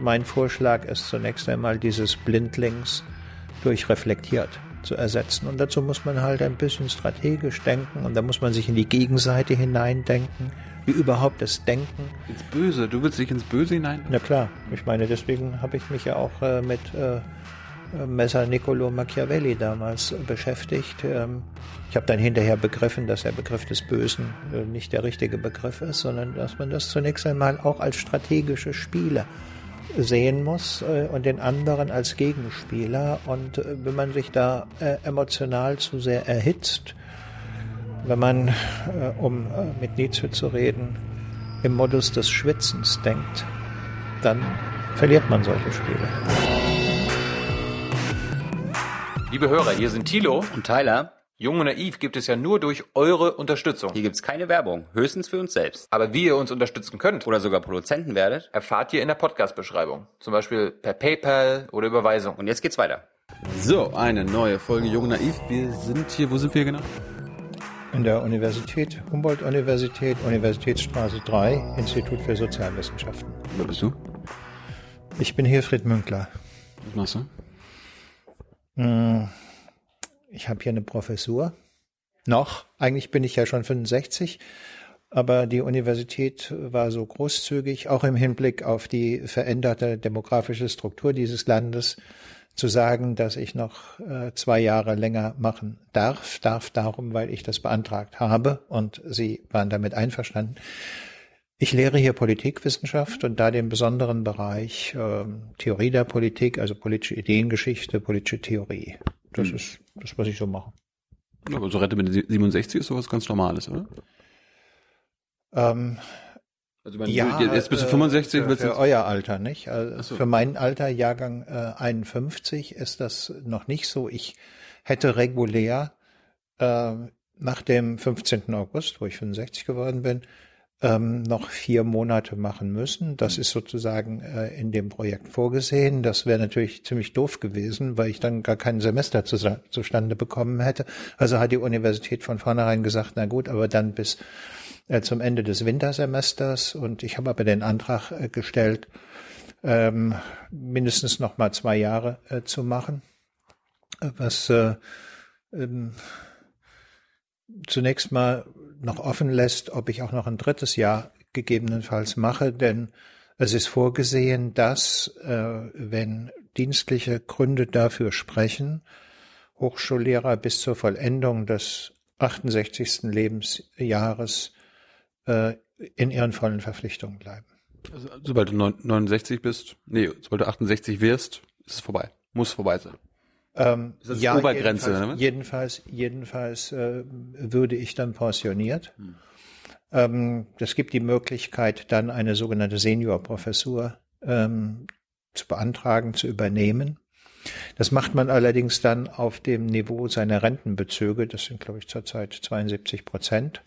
mein Vorschlag ist zunächst einmal dieses Blindlings durch reflektiert zu ersetzen. Und dazu muss man halt ein bisschen strategisch denken und da muss man sich in die Gegenseite hineindenken, wie überhaupt das Denken. Ins Böse, du willst dich ins Böse hinein? Na klar, ich meine, deswegen habe ich mich ja auch äh, mit äh, Messer Niccolo Machiavelli damals beschäftigt. Ähm, ich habe dann hinterher begriffen, dass der Begriff des Bösen äh, nicht der richtige Begriff ist, sondern dass man das zunächst einmal auch als strategische Spiele sehen muss äh, und den anderen als Gegenspieler. Und äh, wenn man sich da emotional zu sehr erhitzt, wenn man, um mit Nietzsche zu reden, im Modus des Schwitzens denkt, dann verliert man solche Spiele. Liebe Hörer, hier sind Thilo und Tyler. Jung und Naiv gibt es ja nur durch eure Unterstützung. Hier gibt es keine Werbung, höchstens für uns selbst. Aber wie ihr uns unterstützen könnt oder sogar Produzenten werdet, erfahrt ihr in der Podcast-Beschreibung. Zum Beispiel per PayPal oder Überweisung. Und jetzt geht's weiter. So, eine neue Folge Jung und Naiv. Wir sind hier, wo sind wir genau? In der Universität, Humboldt-Universität, Universitätsstraße 3, Institut für Sozialwissenschaften. Wer bist du? Ich bin Hilfried Münkler. Was machst du? Hm, ich habe hier eine Professur. Noch. Eigentlich bin ich ja schon 65. Aber die Universität war so großzügig, auch im Hinblick auf die veränderte demografische Struktur dieses Landes, zu sagen, dass ich noch äh, zwei Jahre länger machen darf. Darf darum, weil ich das beantragt habe und Sie waren damit einverstanden. Ich lehre hier Politikwissenschaft und da den besonderen Bereich äh, Theorie der Politik, also politische Ideengeschichte, politische Theorie. Das hm. ist das, was ich so mache. Aber so Rente mit 67 ist sowas ganz Normales, oder? Ähm, also meine, ja, jetzt bist du 65. Für, für euer Alter, nicht? Also so. Für mein Alter, Jahrgang äh, 51, ist das noch nicht so. Ich hätte regulär äh, nach dem 15. August, wo ich 65 geworden bin, ähm, noch vier Monate machen müssen. Das mhm. ist sozusagen äh, in dem Projekt vorgesehen. Das wäre natürlich ziemlich doof gewesen, weil ich dann gar kein Semester zu, zustande bekommen hätte. Also hat die Universität von vornherein gesagt, na gut, aber dann bis äh, zum Ende des Wintersemesters. Und ich habe aber den Antrag äh, gestellt, ähm, mindestens noch mal zwei Jahre äh, zu machen, was äh, ähm, zunächst mal noch offen lässt, ob ich auch noch ein drittes Jahr gegebenenfalls mache, denn es ist vorgesehen, dass, äh, wenn dienstliche Gründe dafür sprechen, Hochschullehrer bis zur Vollendung des 68. Lebensjahres äh, in ihren vollen Verpflichtungen bleiben. Also, sobald du 69 bist, nee, sobald du 68 wirst, ist es vorbei. Muss vorbei sein. Ähm, das ist ja, Obergrenze, jedenfalls, ne? jedenfalls, jedenfalls äh, würde ich dann pensioniert. Hm. Ähm, es gibt die Möglichkeit, dann eine sogenannte Seniorprofessur ähm, zu beantragen, zu übernehmen. Das macht man allerdings dann auf dem Niveau seiner Rentenbezüge. Das sind, glaube ich, zurzeit 72 Prozent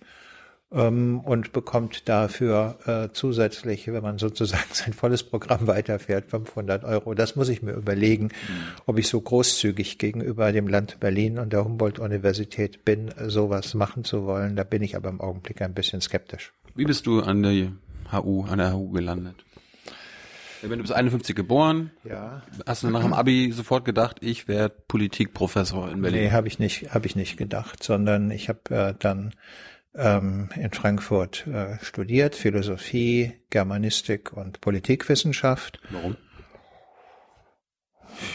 und bekommt dafür äh, zusätzlich, wenn man sozusagen sein volles Programm weiterfährt, 500 Euro. Das muss ich mir überlegen, mhm. ob ich so großzügig gegenüber dem Land Berlin und der Humboldt-Universität bin, sowas machen zu wollen. Da bin ich aber im Augenblick ein bisschen skeptisch. Wie bist du an der HU, an der HU gelandet? Wenn du bist 51 geboren, ja. hast du nach dem Abi sofort gedacht, ich werde Politikprofessor in Berlin? Nee, habe ich nicht, habe ich nicht gedacht, sondern ich habe äh, dann ähm, in Frankfurt äh, studiert, Philosophie, Germanistik und Politikwissenschaft. Warum?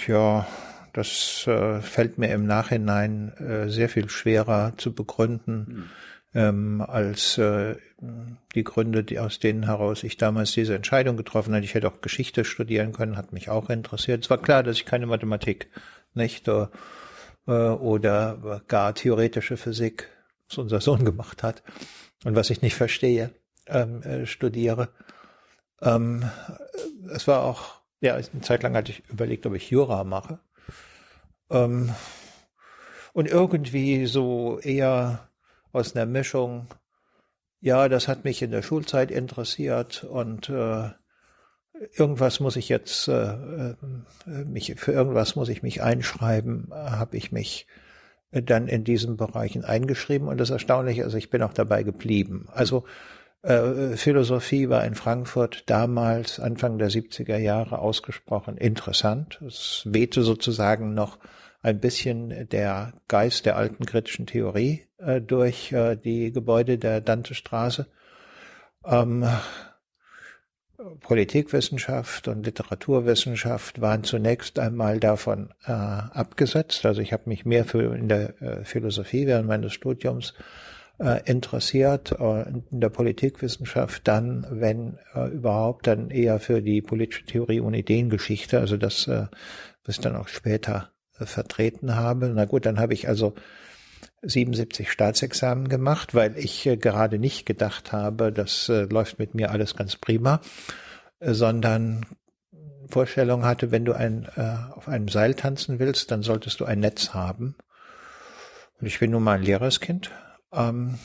Ja, das äh, fällt mir im Nachhinein äh, sehr viel schwerer zu begründen. Hm. Ähm, als äh, die Gründe, die aus denen heraus ich damals diese Entscheidung getroffen hatte. Ich hätte auch Geschichte studieren können, hat mich auch interessiert. Es war klar, dass ich keine Mathematik, nicht, äh, oder gar theoretische Physik was unser Sohn gemacht hat und was ich nicht verstehe, ähm, äh, studiere. Ähm, es war auch, ja, eine Zeit lang hatte ich überlegt, ob ich Jura mache. Ähm, und irgendwie so eher aus einer Mischung, ja, das hat mich in der Schulzeit interessiert und äh, irgendwas muss ich jetzt, äh, äh mich, für irgendwas muss ich mich einschreiben, habe ich mich dann in diesen Bereichen eingeschrieben und das Erstaunliche ist, ich bin auch dabei geblieben. Also Äh, Philosophie war in Frankfurt damals, Anfang der 70er Jahre, ausgesprochen interessant. Es wehte sozusagen noch ein bisschen der Geist der alten kritischen Theorie äh, durch äh, die Gebäude der Dantestraße. Ähm, Politikwissenschaft und Literaturwissenschaft waren zunächst einmal davon äh, abgesetzt. Also ich habe mich mehr für in der äh, Philosophie während meines Studiums äh, interessiert, äh, in der Politikwissenschaft dann, wenn äh, überhaupt, dann eher für die politische Theorie und Ideengeschichte, also das, äh, was ich dann auch später äh, vertreten habe. Na gut, dann habe ich also 77 Staatsexamen gemacht, weil ich äh, gerade nicht gedacht habe, das äh, läuft mit mir alles ganz prima, äh, sondern Vorstellung hatte, wenn du ein, auf einem Seil tanzen willst, dann solltest du ein Netz haben. Und ich bin nun mal ein Lehrerskind ähm,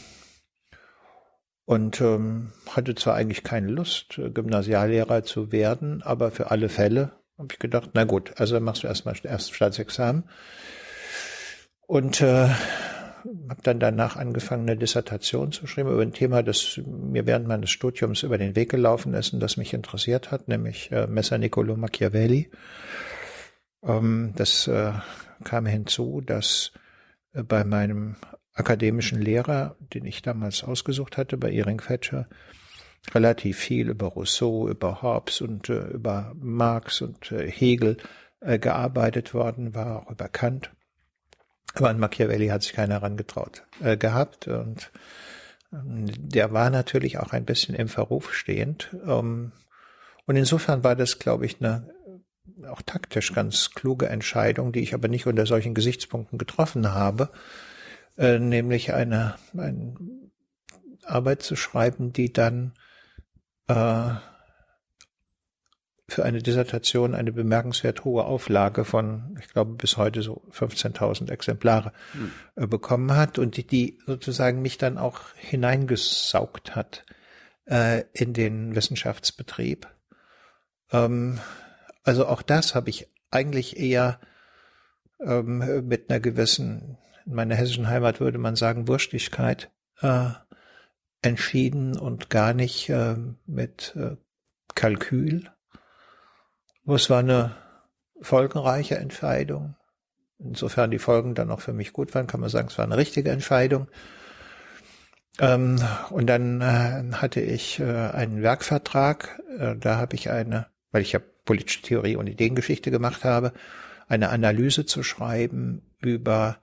und ähm, hatte zwar eigentlich keine Lust, Gymnasiallehrer zu werden, aber für alle Fälle habe ich gedacht, na gut, also machst du erstmal erst Staatsexamen. Und äh, habe dann danach angefangen, eine Dissertation zu schreiben über ein Thema, das mir während meines Studiums über den Weg gelaufen ist und das mich interessiert hat, nämlich äh, Messer Niccolo Machiavelli. Ähm, das äh, kam hinzu, dass äh, bei meinem akademischen Lehrer, den ich damals ausgesucht hatte, bei Iring Fetscher, relativ viel über Rousseau, über Hobbes und äh, über Marx und äh, Hegel äh, gearbeitet worden war, auch über Kant. Aber an Machiavelli hat sich keiner herangetraut äh, gehabt und ähm, der war natürlich auch ein bisschen im Verruf stehend. Ähm, und insofern war das, glaube ich, eine auch taktisch ganz kluge Entscheidung, die ich aber nicht unter solchen Gesichtspunkten getroffen habe, äh, nämlich eine, eine Arbeit zu schreiben, die dann äh, für eine Dissertation eine bemerkenswert hohe Auflage von, ich glaube, bis heute so 15.000 Exemplare hm. äh, bekommen hat und die, die sozusagen mich dann auch hineingesaugt hat äh, in den Wissenschaftsbetrieb. Ähm, also auch das habe ich eigentlich eher ähm, mit einer gewissen, in meiner hessischen Heimat würde man sagen, Wurstigkeit äh, entschieden und gar nicht äh, mit äh, Kalkül. Es war eine folgenreiche Entscheidung. Insofern die Folgen dann auch für mich gut waren, kann man sagen, es war eine richtige Entscheidung. Ähm, und dann äh, hatte ich äh, einen Werkvertrag, äh, da habe ich eine, weil ich ja politische Theorie und Ideengeschichte gemacht habe, eine Analyse zu schreiben über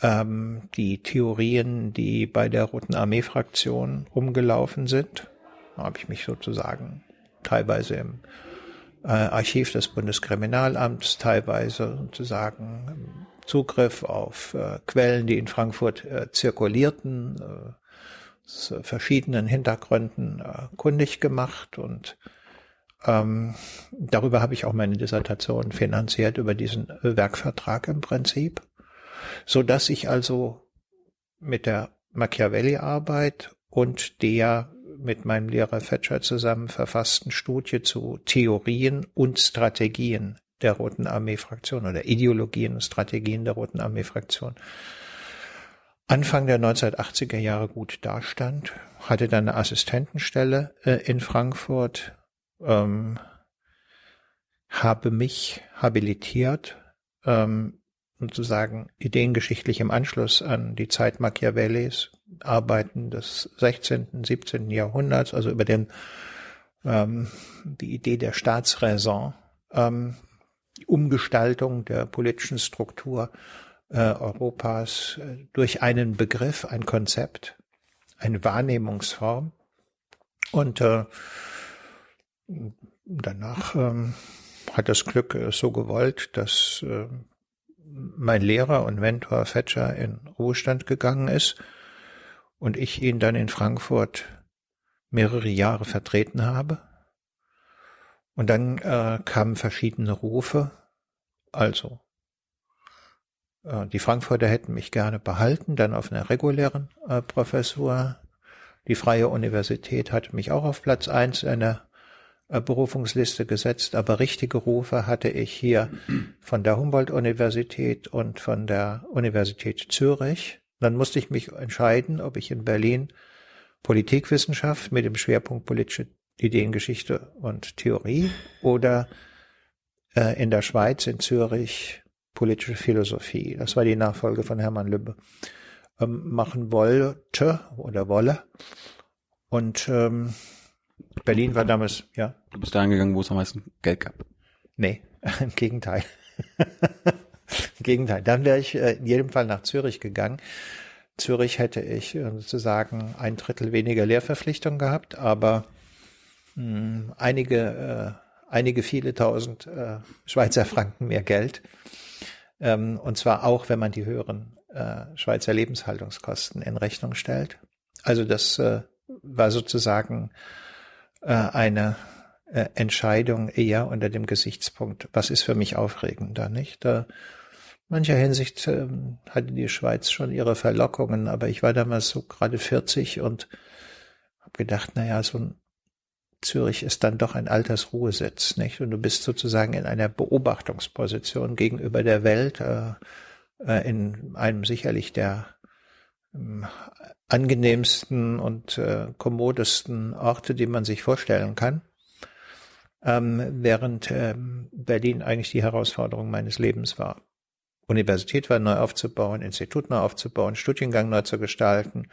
ähm, die Theorien, die bei der Roten Armee-Fraktion rumgelaufen sind. Da habe ich mich sozusagen teilweise im Archiv des Bundeskriminalamts teilweise sozusagen Zugriff auf äh, Quellen, die in Frankfurt äh, zirkulierten, äh, aus verschiedenen Hintergründen äh, kundig gemacht. Und ähm, darüber habe ich auch meine Dissertation finanziert über diesen äh, Werkvertrag im Prinzip, so dass ich also mit der Machiavelli-Arbeit und der mit meinem Lehrer Fetscher zusammen verfassten Studie zu Theorien und Strategien der Roten Armee-Fraktion oder Ideologien und Strategien der Roten Armee-Fraktion. Anfang der 1980er Jahre gut dastand, hatte dann eine Assistentenstelle äh, in Frankfurt, ähm, habe mich habilitiert, ähm, sozusagen ideengeschichtlich im Anschluss an die Zeit Machiavellis, Arbeiten des 16., 17. Jahrhunderts, also über den, ähm, die Idee der Staatsräson, ähm, die Umgestaltung der politischen Struktur äh, Europas äh, durch einen Begriff, ein Konzept, eine Wahrnehmungsform. Und äh, danach ähm, hat das Glück äh, so gewollt, dass äh, mein Lehrer und Mentor Fetscher in Ruhestand gegangen ist und ich ihn dann in Frankfurt mehrere Jahre vertreten habe. Und dann äh, kamen verschiedene Rufe. Also, äh, die Frankfurter hätten mich gerne behalten, dann auf einer regulären äh, Professur. Die Freie Universität hatte mich auch auf Platz eins einer äh, Berufungsliste gesetzt, aber richtige Rufe hatte ich hier von der Humboldt-Universität und von der Universität Zürich. Dann musste ich mich entscheiden, ob ich in Berlin Politikwissenschaft mit dem Schwerpunkt politische Ideengeschichte und Theorie oder äh, in der Schweiz, in Zürich, politische Philosophie. Das war die Nachfolge von Hermann Lübbe. Ähm, machen wollte oder wolle. Und ähm, Berlin war damals, ja. Du bist da angegangen, wo es am meisten Geld gab. Nee, im Gegenteil. Im Gegenteil. Dann wäre ich äh, in jedem Fall nach Zürich gegangen. Zürich hätte ich äh, sozusagen ein Drittel weniger Lehrverpflichtung gehabt, aber mh, einige, äh, einige viele tausend äh, Schweizer Franken mehr Geld. Ähm, und zwar auch, wenn man die höheren äh, Schweizer Lebenshaltungskosten in Rechnung stellt. Also das äh, war sozusagen eine Entscheidung eher unter dem Gesichtspunkt, was ist für mich aufregender, nicht? Da, mancher Hinsicht ähm, hatte die Schweiz schon ihre Verlockungen, aber ich war damals so gerade 40 und habe gedacht, naja, so ein Zürich ist dann doch ein Altersruhesitz, nicht? Und du bist sozusagen in einer Beobachtungsposition gegenüber der Welt, äh, äh, in einem sicherlich der äh, angenehmsten und äh, kommodesten Orte, die man sich vorstellen kann. Ähm, während ähm, Berlin eigentlich die Herausforderung meines Lebens war. Universität war neu aufzubauen, Institut neu aufzubauen, Studiengang neu zu gestalten.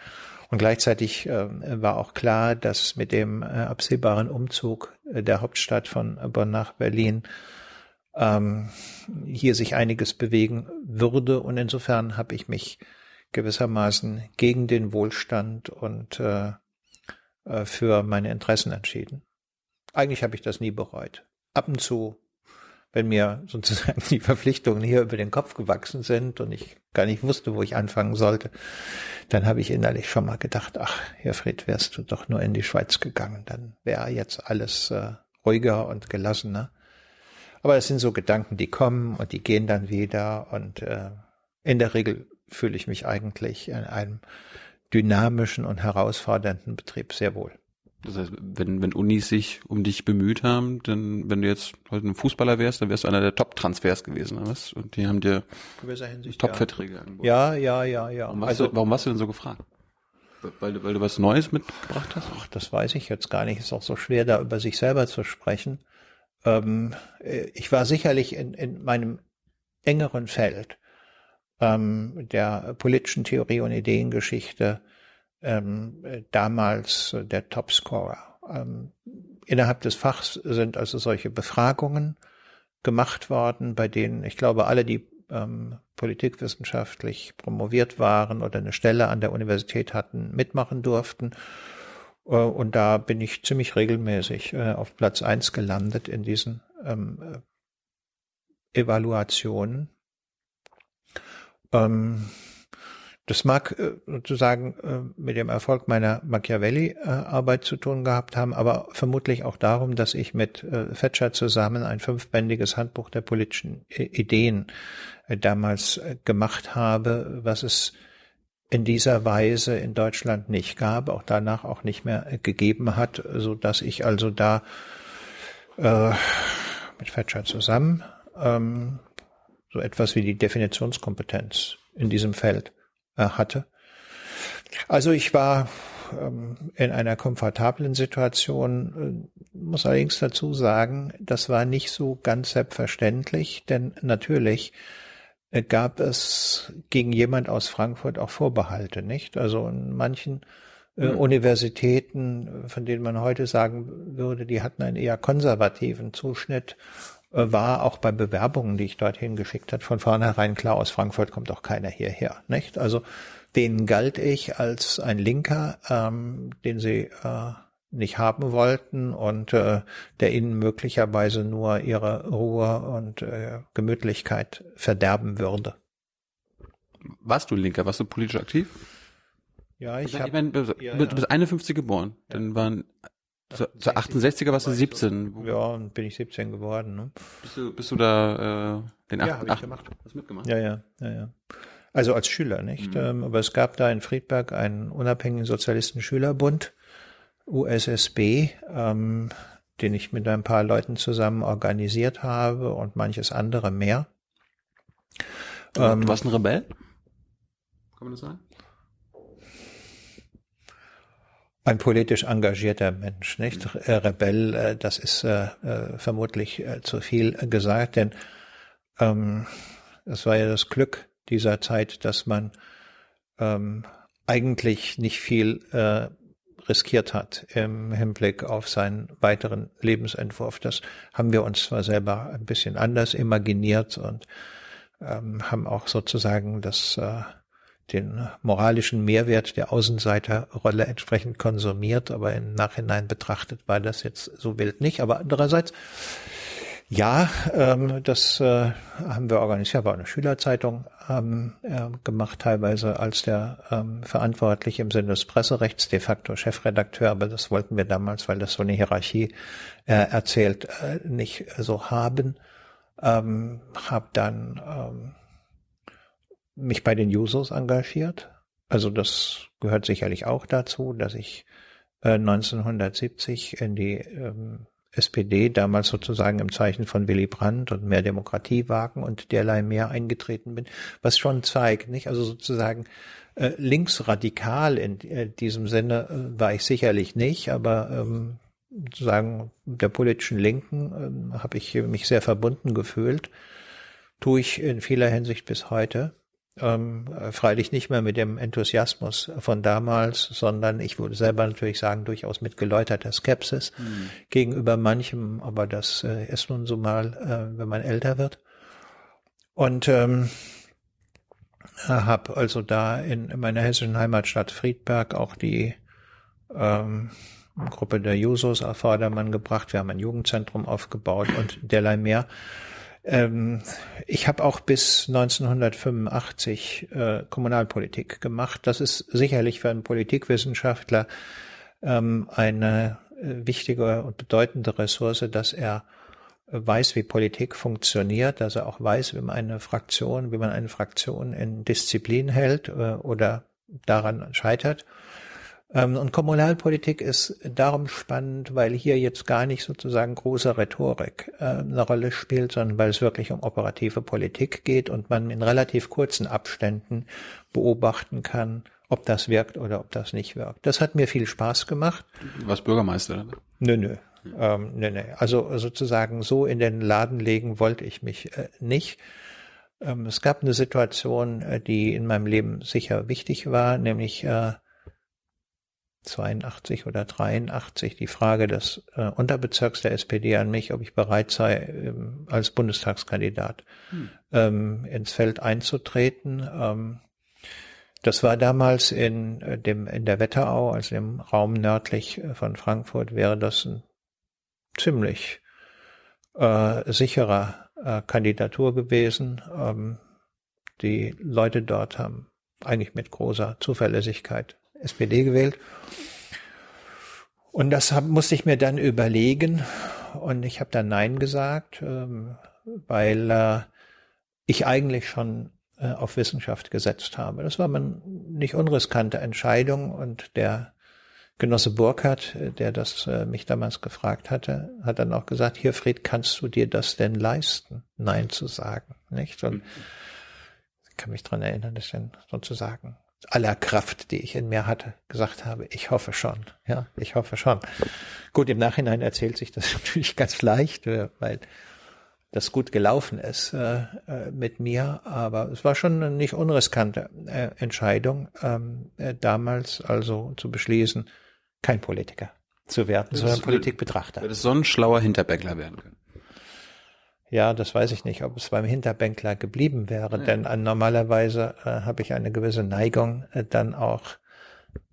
Und gleichzeitig äh, war auch klar, dass mit dem äh, absehbaren Umzug äh, der Hauptstadt von Bonn nach Berlin ähm, hier sich einiges bewegen würde. Und insofern habe ich mich gewissermaßen gegen den Wohlstand und äh, äh für meine Interessen entschieden. Eigentlich habe ich das nie bereut. Ab und zu wenn mir sozusagen die Verpflichtungen hier über den Kopf gewachsen sind und ich gar nicht wusste, wo ich anfangen sollte, dann habe ich innerlich schon mal gedacht, ach, Herr Fried, wärst du doch nur in die Schweiz gegangen, dann wäre jetzt alles äh, ruhiger und gelassener. Aber es sind so Gedanken, die kommen und die gehen dann wieder und äh, in der Regel fühle ich mich eigentlich in einem dynamischen und herausfordernden Betrieb sehr wohl. Das heißt, wenn, wenn Unis sich um dich bemüht haben, dann, wenn du jetzt heute ein Fußballer wärst, dann wärst du einer der Top-Transfers gewesen, oder was? Und die haben dir Top-Verträge ja. angeboten. Ja, ja, ja, ja. Warum, also, du, warum warst du denn so gefragt? Weil du, weil du was Neues mitgebracht hast? Ach, das weiß ich jetzt gar nicht. Ist auch so schwer, da über sich selber zu sprechen. Ähm, ich war sicherlich in, in meinem engeren Feld ähm, der politischen Theorie und Ideengeschichte ähm, damals der Topscorer. Ähm, innerhalb des Fachs sind also solche Befragungen gemacht worden, bei denen ich glaube, alle, die ähm, politikwissenschaftlich promoviert waren oder eine Stelle an der Universität hatten, mitmachen durften. Äh, und da bin ich ziemlich regelmäßig äh, auf Platz eins gelandet in diesen ähm, Evaluationen. Ähm, das mag äh, sozusagen äh, mit dem Erfolg meiner Machiavelli-Arbeit zu tun gehabt haben, aber vermutlich auch darum, dass ich mit äh, Fetscher zusammen ein fünfbändiges Handbuch der politischen Ideen damals gemacht habe, was es in dieser Weise in Deutschland nicht gab, auch danach auch nicht mehr gegeben hat, so dass ich also da äh, mit Fetscher zusammen ähm, so etwas wie die Definitionskompetenz in diesem Feld äh, hatte. Also ich war ähm, in einer komfortablen Situation, äh, muss allerdings dazu sagen, das war nicht so ganz selbstverständlich, denn natürlich äh, gab es gegen jemand aus Frankfurt auch Vorbehalte, nicht? Also in manchen äh, mhm. Universitäten, von denen man heute sagen würde, die hatten einen eher konservativen Zuschnitt, äh, war auch bei Bewerbungen, die ich dorthin geschickt hat, von vornherein klar, aus Frankfurt kommt auch keiner hierher, nicht? Also denen galt ich als ein Linker, ähm, den sie äh, nicht haben wollten und äh, der ihnen möglicherweise nur ihre Ruhe und äh, Gemütlichkeit verderben würde. Warst du Linker? Warst du politisch aktiv? Ja, ich, ich habe. Mein, du ja, bist ja. 51 geboren. Dann waren zu, zu 68er warst du 17. So, ja, und bin ich 17 geworden. Ne? Bist du, bist du da äh, den 8, ja, 8, gemacht. Hast mitgemacht? Ja, ja, ja, ja. Also als Schüler, nicht? Mhm. Ähm, aber es gab da in Friedberg einen unabhängigen Sozialisten-Schülerbund, USSB, ähm, den ich mit ein paar Leuten zusammen organisiert habe und manches andere mehr. Du, ähm, du warst ein Rebell? Kann man das sagen? Ein politisch engagierter Mensch, nicht? Äh, Rebell, äh, das ist äh, vermutlich zu viel gesagt, denn ähm, es war ja das Glück dieser Zeit, dass man ähm, eigentlich nicht viel äh, riskiert hat im Hinblick auf seinen weiteren Lebensentwurf. Das haben wir uns zwar selber ein bisschen anders imaginiert und ähm, haben auch sozusagen das äh, den moralischen Mehrwert der Außenseiterrolle entsprechend konsumiert, aber im Nachhinein betrachtet war das jetzt so wild nicht. Aber andererseits, ja, ähm, das äh, haben wir organisiert, war eine Schülerzeitung ähm, äh, gemacht, teilweise als der ähm, Verantwortliche im Sinne des Presserechts, de facto Chefredakteur, aber das wollten wir damals, weil das so eine Hierarchie äh, erzählt, äh, nicht so haben. Ähm, hab dann ähm, mich bei den Jusos engagiert. Also das gehört sicherlich auch dazu, dass ich äh, 1970 in die ähm, SPD, damals sozusagen im Zeichen von Willy Brandt und mehr Demokratie wagen und derlei mehr eingetreten bin, was schon zeigt, nicht? Also sozusagen äh, linksradikal in äh, diesem Sinne äh, war ich sicherlich nicht, aber ähm, sozusagen der politischen Linken äh, habe ich mich sehr verbunden gefühlt, tue ich in vieler Hinsicht bis heute. Ähm, freilich nicht mehr mit dem Enthusiasmus von damals, sondern ich würde selber natürlich sagen, durchaus mit geläuterter Skepsis mhm. gegenüber manchem, aber das äh, ist nun so mal, äh, wenn man älter wird. Und ähm, habe also da in, in meiner hessischen Heimatstadt Friedberg auch die ähm, Gruppe der Jusos auf Vordermann gebracht. Wir haben ein Jugendzentrum aufgebaut und derlei mehr. Ähm, ich habe auch bis 1985 äh, Kommunalpolitik gemacht. Das ist sicherlich für einen Politikwissenschaftler ähm, eine äh, wichtige und bedeutende Ressource, dass er weiß, wie Politik funktioniert, dass er auch weiß, wie man eine Fraktion, wie man eine Fraktion in Disziplin hält äh, oder daran scheitert. Ähm, und Kommunalpolitik ist darum spannend, weil hier jetzt gar nicht sozusagen große Rhetorik äh, eine Rolle spielt, sondern weil es wirklich um operative Politik geht und man in relativ kurzen Abständen beobachten kann, ob das wirkt oder ob das nicht wirkt. Das hat mir viel Spaß gemacht. Was Bürgermeister? Nö, nö. Ähm, nö, nö. Also sozusagen so in den Laden legen wollte ich mich äh, nicht. Ähm, es gab eine Situation, äh, die in meinem Leben sicher wichtig war, nämlich äh, 82 oder 83 die Frage des äh, Unterbezirks der SPD an mich, ob ich bereit sei, ähm, als Bundestagskandidat hm. ähm, ins Feld einzutreten. Ähm, das war damals in äh, dem in der Wetterau, also im Raum nördlich äh, von Frankfurt, wäre das ein ziemlich äh, sicherer äh, Kandidatur gewesen. Ähm, die Leute dort haben eigentlich mit großer Zuverlässigkeit SPD gewählt. Und das hab, musste ich mir dann überlegen und ich habe dann Nein gesagt, ähm, weil äh, ich eigentlich schon äh, auf Wissenschaft gesetzt habe. Das war eine nicht unriskante Entscheidung und der Genosse Burkhardt, äh, der das äh, mich damals gefragt hatte, hat dann auch gesagt, hier Fried, kannst du dir das denn leisten, Nein zu sagen, nicht? Und ich kann mich dran erinnern, das denn sozusagen aller Kraft, die ich in mir hatte, gesagt habe, ich hoffe schon, ja, ich hoffe schon. Gut, im Nachhinein erzählt sich das natürlich ganz leicht, äh, weil das gut gelaufen ist äh, äh, mit mir, aber es war schon eine nicht unriskante äh, Entscheidung, ähm, äh, damals also zu beschließen, kein Politiker zu werden, sondern Politikbetrachter. Würde so ein schlauer Hinterbäckler werden können. Ja, das weiß ich nicht, ob es beim Hinterbänkler geblieben wäre, ja. denn äh, normalerweise äh, habe ich eine gewisse Neigung, äh, dann auch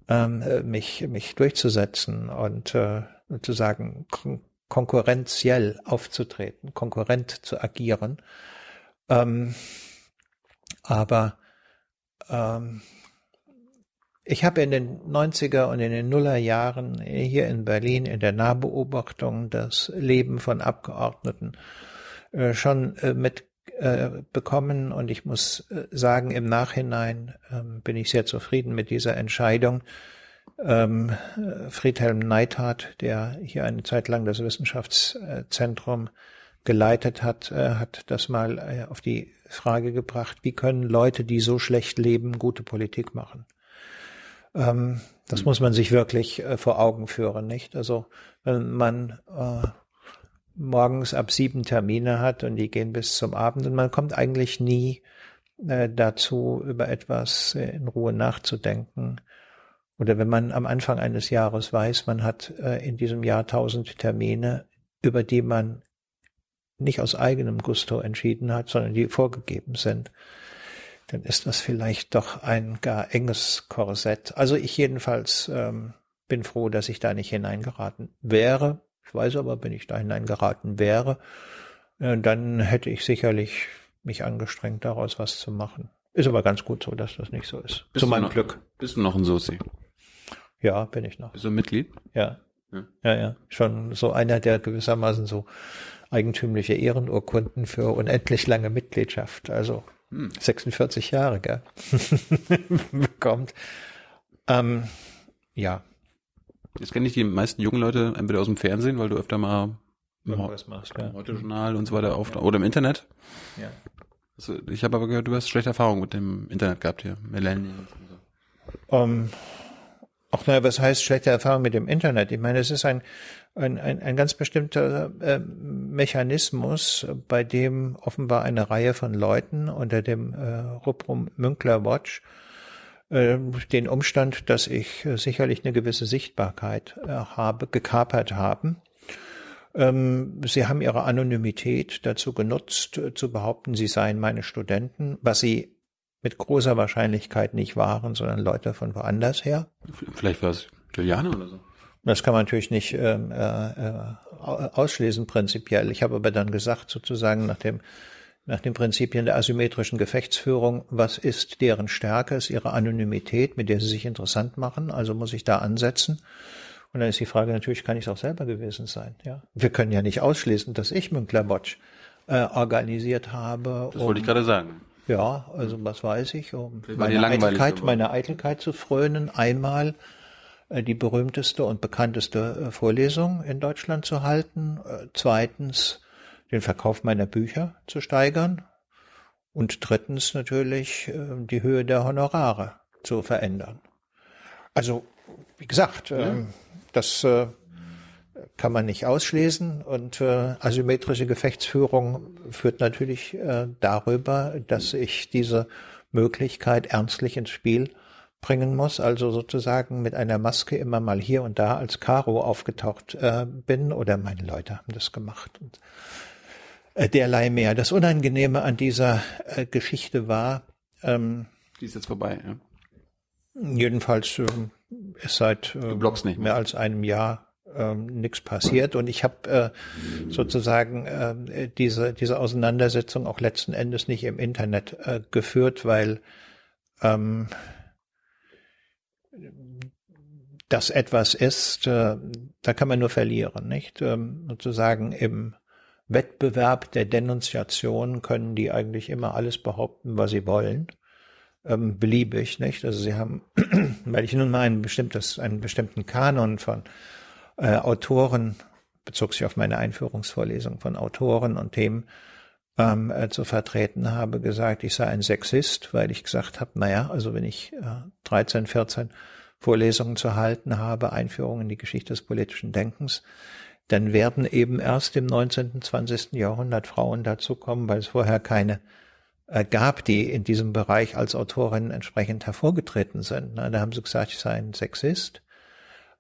ähm, äh, mich mich durchzusetzen und äh, zu sagen kon konkurrenziell aufzutreten, konkurrent zu agieren. Ähm, aber ähm, ich habe in den 90er und in den Nuller Jahren hier in Berlin in der Nahbeobachtung das Leben von Abgeordneten äh, schon äh, mitbekommen äh, und ich muss sagen, im Nachhinein ähm, bin ich sehr zufrieden mit dieser Entscheidung. Ähm, Friedhelm Neithardt, der hier eine Zeit lang das Wissenschaftszentrum geleitet hat, hat das mal auf die Frage gebracht, wie können Leute, die so schlecht leben, gute Politik machen? Ähm, das muss man sich wirklich äh, vor Augen führen, nicht? Also wenn man äh, morgens ab sieben Termine hat und die gehen bis zum Abend und man kommt eigentlich nie äh, dazu, über etwas äh, in Ruhe nachzudenken. Oder wenn man am Anfang eines Jahres weiß, man hat äh, in diesem Jahr tausend Termine, über die man nicht aus eigenem Gusto entschieden hat, sondern die vorgegeben sind, dann ist das vielleicht doch ein gar enges Korsett. Also ich jedenfalls ähm, bin froh, dass ich da nicht hineingeraten wäre. Ich weiß aber, wenn ich da hineingeraten wäre, äh, dann hätte ich sicherlich mich angestrengt, daraus was zu machen. Ist aber ganz gut so, dass das nicht so ist. Bist zu meinem noch, Glück. Bist du noch ein Sozi? Ja, bin ich noch. Bist du ein Mitglied? Ja. Ja. Ja, ja. Schon so einer, der gewissermaßen so eigentümliche Ehrenurkunden für unendlich lange Mitgliedschaft, also hm. 46 Jahre, gell, bekommt. Ähm, ja. Jetzt kenne ich die meisten jungen Leute entweder aus dem Fernsehen, weil du öfter mal ja. Heute-Journal und so weiter auf, oder im Internet. Ja. Also ich habe aber gehört, du hast schlechte Erfahrungen mit dem Internet gehabt hier, Millennials und so. Um, auch naja, was heißt schlechte Erfahrung mit dem Internet? Ich meine, es ist ein, ein, ein, ein ganz bestimmter äh, Mechanismus, bei dem offenbar eine Reihe von Leuten unter dem äh, Rubrum Münkler Watch den Umstand, dass ich äh, sicherlich eine gewisse Sichtbarkeit äh, habe, gekapert haben. Ähm, sie haben ihre Anonymität dazu genutzt, äh, zu behaupten, sie seien meine Studenten, was sie mit großer Wahrscheinlichkeit nicht waren, sondern Leute von woanders her. Vielleicht war es Juliane oder so. Das kann man natürlich nicht ähm, äh, äh, ausschließen prinzipiell. Ich habe aber dann gesagt, sozusagen nach dem nach den Prinzipien der asymmetrischen Gefechtsführung, was ist deren Stärke, ist ihre Anonymität, mit der sie sich interessant machen, also muss ich da ansetzen. Und dann ist die Frage natürlich, kann ich es auch selber gewesen sein? Ja, wir können ja nicht ausschließen, dass ich Münkler-Botsch äh, organisiert habe. Das um, wollte ich gerade sagen. Ja, also was weiß ich, um meine Eitelkeit, meine Eitelkeit zu frönen, einmal äh, die berühmteste und bekannteste äh, Vorlesung in Deutschland zu halten, äh, zweitens den Verkauf meiner Bücher zu steigern und drittens natürlich die Höhe der Honorare zu verändern. Also, wie gesagt, ja. Ähm, das kann man nicht ausschließen. Und äh, asymmetrische Gefechtsführung führt natürlich äh, darüber, dass ich diese Möglichkeit ernstlich ins Spiel bringen muss, also sozusagen mit einer Maske immer mal hier und da als Karo aufgetaucht äh, bin oder meine Leute haben das gemacht und äh, derlei mehr. Das Unangenehme an dieser äh, Geschichte war, ähm, die ist jetzt vorbei, ja? Jedenfalls äh, ist seit äh, mehr. mehr als einem Jahr ähm, nichts passiert. Und ich habe äh, sozusagen äh, diese, diese Auseinandersetzung auch letzten Endes nicht im Internet äh, geführt, weil ähm, das etwas ist, äh, da kann man nur verlieren, nicht? Ähm, sozusagen im Wettbewerb der Denunziation können die eigentlich immer alles behaupten, was sie wollen. Ähm, beliebig, nicht? Also sie haben, weil ich nun mal ein bestimmtes, einen bestimmten Kanon von äh, Autoren, bezog sich auf meine Einführungsvorlesung von Autoren und Themen, ähm, äh, zu vertreten habe, gesagt, ich sei ein Sexist, weil ich gesagt habe, naja, also wenn ich äh, 13, 14 Vorlesungen zu halten habe, Einführungen in die Geschichte des politischen Denkens, dann werden eben erst im 19., 20. Jahrhundert Frauen dazukommen, weil es vorher keine äh, gab, die in diesem Bereich als Autorin entsprechend hervorgetreten sind. Da haben sie gesagt, ich sei ein Sexist.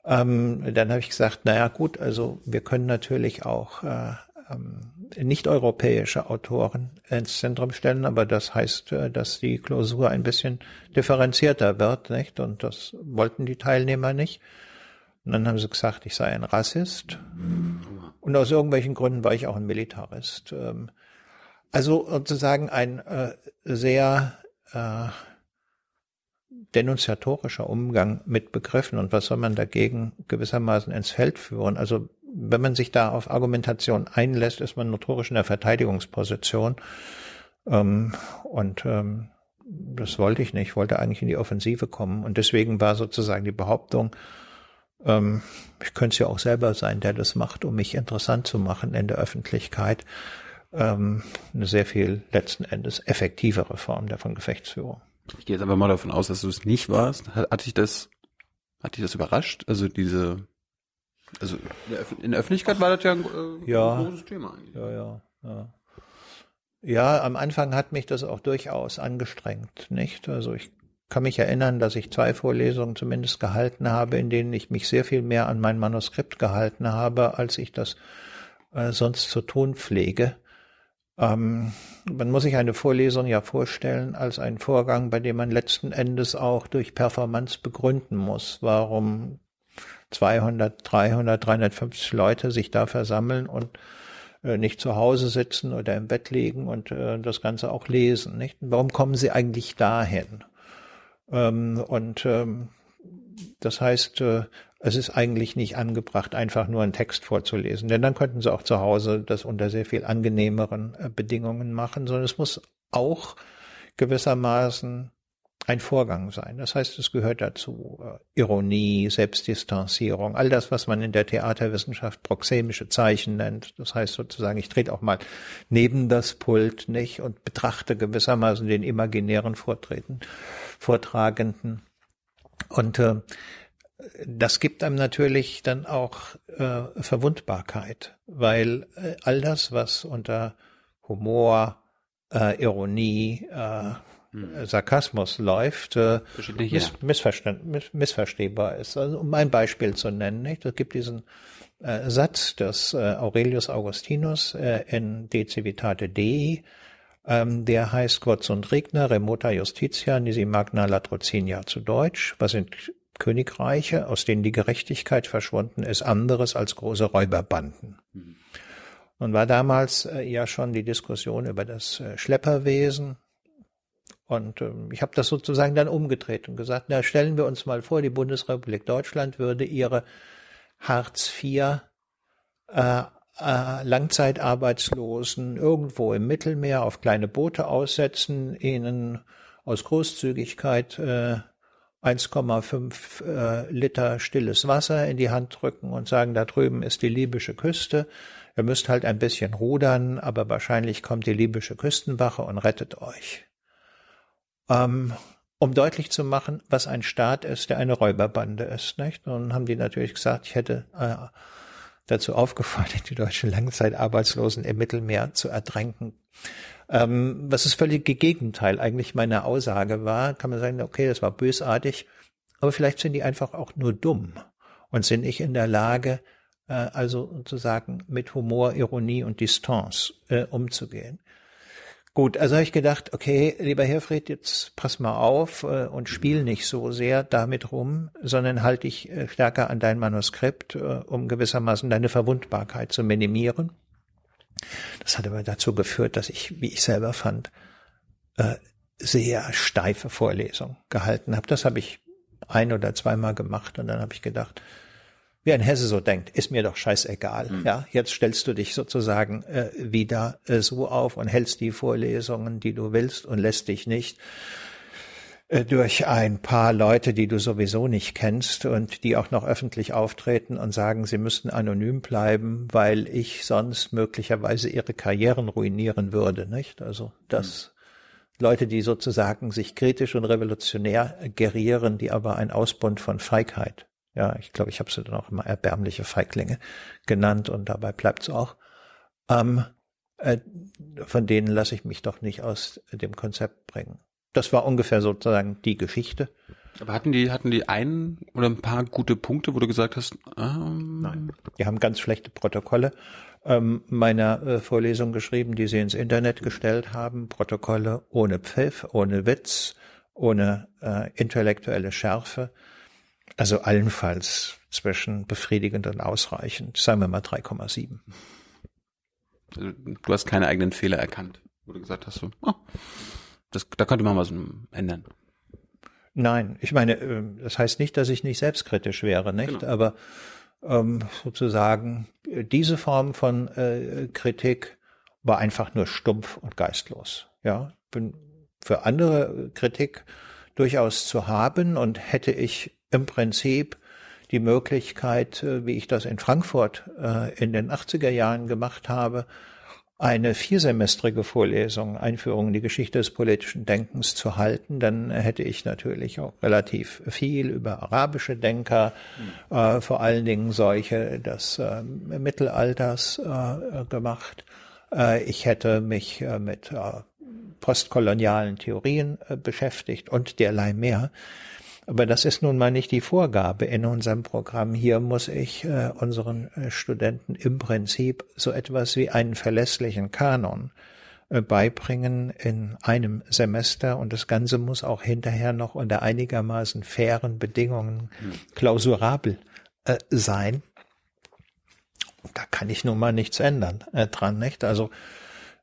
Ähm, dann habe ich gesagt, naja gut, also wir können natürlich auch äh, ähm, nicht-europäische Autoren ins Zentrum stellen, aber das heißt, äh, dass die Klausur ein bisschen differenzierter wird, nicht? Und das wollten die Teilnehmer nicht. Und dann haben sie gesagt, ich sei ein Rassist. Und aus irgendwelchen Gründen war ich auch ein Militarist. Ähm, also sozusagen ein äh, sehr äh, denunziatorischer Umgang mit Begriffen und was soll man dagegen gewissermaßen ins Feld führen? Also wenn man sich da auf Argumentation einlässt, ist man notorisch in der Verteidigungsposition. Ähm, und ähm, das wollte ich nicht. Ich wollte eigentlich in die Offensive kommen. Und deswegen war sozusagen die Behauptung, ähm, ich könnte es ja auch selber sein, der das macht, um mich interessant zu machen in der Öffentlichkeit, ähm, eine sehr viel letzten Endes effektivere Form der von Gefechtsführung. Ich gehe jetzt aber mal davon aus, dass du es nicht warst. Hat, dich das Hat dich das überrascht? Also diese, also in der Öffentlichkeit war das ja ein, äh, Ja. ein großes Thema eigentlich. Ja, ja, ja. Ja, am Anfang hat mich das auch durchaus angestrengt, nicht? Also ich kann mich erinnern, dass ich zwei Vorlesungen zumindest gehalten habe, in denen ich mich sehr viel mehr an mein Manuskript gehalten habe, als ich das äh, sonst zu tun pflege. Ähm, man muss sich eine Vorlesung ja vorstellen als einen Vorgang, bei dem man letzten Endes auch durch Performance begründen muss, warum 200, 300, 350 Leute sich da versammeln und äh, nicht zu Hause sitzen oder im Bett liegen und äh, das Ganze auch lesen. Nicht? Warum kommen sie eigentlich dahin? Ähm, und ähm, das heißt, äh, es ist eigentlich nicht angebracht, einfach nur einen Text vorzulesen, denn dann könnten sie auch zu Hause das unter sehr viel angenehmeren äh, Bedingungen machen, sondern es muss auch gewissermaßen ein Vorgang sein. Das heißt, es gehört dazu äh, Ironie, Selbstdistanzierung, all das, was man in der Theaterwissenschaft proxemische Zeichen nennt. Das heißt sozusagen, ich trete auch mal neben das Pult nicht und betrachte gewissermaßen den imaginären Vortreten, Vortragenden. Und äh, das gibt einem natürlich dann auch äh, Verwundbarkeit, weil äh, all das, was unter Humor, äh, Ironie, äh, Sarkasmus läuft, äh, miss missverständ, miss missverstehbar ist. Also um ein Beispiel zu nennen, nicht? es gibt diesen äh, Satz des äh, Aurelius Augustinus äh, in De Civitate Dei, ähm, der heißt Quod und Regner, remota justitia, nisi magna latrocinia zu Deutsch. Was sind Königreiche, aus denen die Gerechtigkeit verschwunden ist, anderes als große Räuberbanden? Und war damals äh, ja schon die Diskussion über das äh, Schlepperwesen, und ähm, ich habe das sozusagen dann umgedreht und gesagt, na stellen wir uns mal vor, die Bundesrepublik Deutschland würde ihre Hartz IV äh, äh, Langzeitarbeitslosen irgendwo im Mittelmeer auf kleine Boote aussetzen, ihnen aus Großzügigkeit äh, 1,5 äh, Liter stilles Wasser in die Hand drücken und sagen, da drüben ist die libysche Küste. Ihr müsst halt ein bisschen rudern, aber wahrscheinlich kommt die libysche Küstenwache und rettet euch ähm, um deutlich zu machen, was ein Staat ist, der eine Räuberbande ist. Nicht? Und haben die natürlich gesagt, ich hätte äh, dazu aufgefordert, die deutschen Langzeitarbeitslosen im Mittelmeer zu ertränken. Ähm, was das völlige Gegenteil eigentlich meiner Aussage war, kann man sagen, okay, das war bösartig, aber vielleicht sind die einfach auch nur dumm und sind nicht in der Lage, äh, also sozusagen mit Humor, Ironie und Distanz äh, umzugehen. Gut, also habe ich gedacht, okay, lieber Herfried, jetzt pass mal auf äh, und spiel nicht so sehr damit rum, sondern halt dich äh, stärker an dein Manuskript, äh, um gewissermaßen deine Verwundbarkeit zu minimieren. Das hat aber dazu geführt, dass ich, wie ich selber fand, sehr steife Vorlesungen gehalten habe. Das habe ich ein oder zweimal gemacht und dann habe ich gedacht, wie ein Hesse so denkt, ist mir doch scheißegal. Mhm. Ja, jetzt stellst du dich sozusagen äh, wieder äh, so auf und hältst die Vorlesungen, die du willst und lässt dich nicht äh, durch ein paar Leute, die du sowieso nicht kennst und die auch noch öffentlich auftreten und sagen, sie müssten anonym bleiben, weil ich sonst möglicherweise ihre Karrieren ruinieren würde, nicht? Also das Leute, die sozusagen sich kritisch und revolutionär gerieren, die aber ein Ausbund von Feigheit ja, ich glaube, ich habe sie dann auch immer erbärmliche Feiglinge genannt und dabei bleibt's auch. Ähm, äh, von denen lasse ich mich doch nicht aus dem Konzept bringen. Das war ungefähr sozusagen die Geschichte. Aber hatten die, hatten die einen oder ein paar gute Punkte, wo du gesagt hast, ähm, Nein. Die haben ganz schlechte Protokolle ähm, meiner äh, Vorlesung geschrieben, die sie ins Internet gestellt haben. Protokolle ohne Pfiff, ohne Witz, ohne äh, intellektuelle Schärfe. Also allenfalls zwischen befriedigend und ausreichend. Sagen wir mal 3,7. also du hast keine eigenen Fehler erkannt, wo du gesagt hast, so, oh, das, da könnte man was ändern. Nein, ich meine, ähm, das heißt nicht, dass ich nicht selbstkritisch wäre, nicht? Genau. Aber ähm, sozusagen äh, diese Form von äh, Kritik war einfach nur stumpf und geistlos. Ja, bin für andere Kritik durchaus zu haben und hätte ich im Prinzip die Möglichkeit, äh, wie ich das in Frankfurt äh, in den 80er Jahren gemacht habe, eine viersemestrige Vorlesung, Einführung in die Geschichte des politischen Denkens zu halten, dann hätte ich natürlich auch relativ viel über arabische Denker, mhm. äh, vor allen Dingen solche des äh, Mittelalters äh, gemacht. Äh, ich hätte mich mit postkolonialen Theorien beschäftigt und derlei mehr. Aber das ist nun mal nicht die Vorgabe in unserem Programm. Hier muss ich äh, unseren äh, Studenten im Prinzip so etwas wie einen verlässlichen Kanon äh, beibringen in einem Semester und das Ganze muss auch hinterher noch unter einigermaßen fairen Bedingungen hm. klausurabel äh, sein. Da kann ich nun mal nichts ändern äh, dran, nicht? Also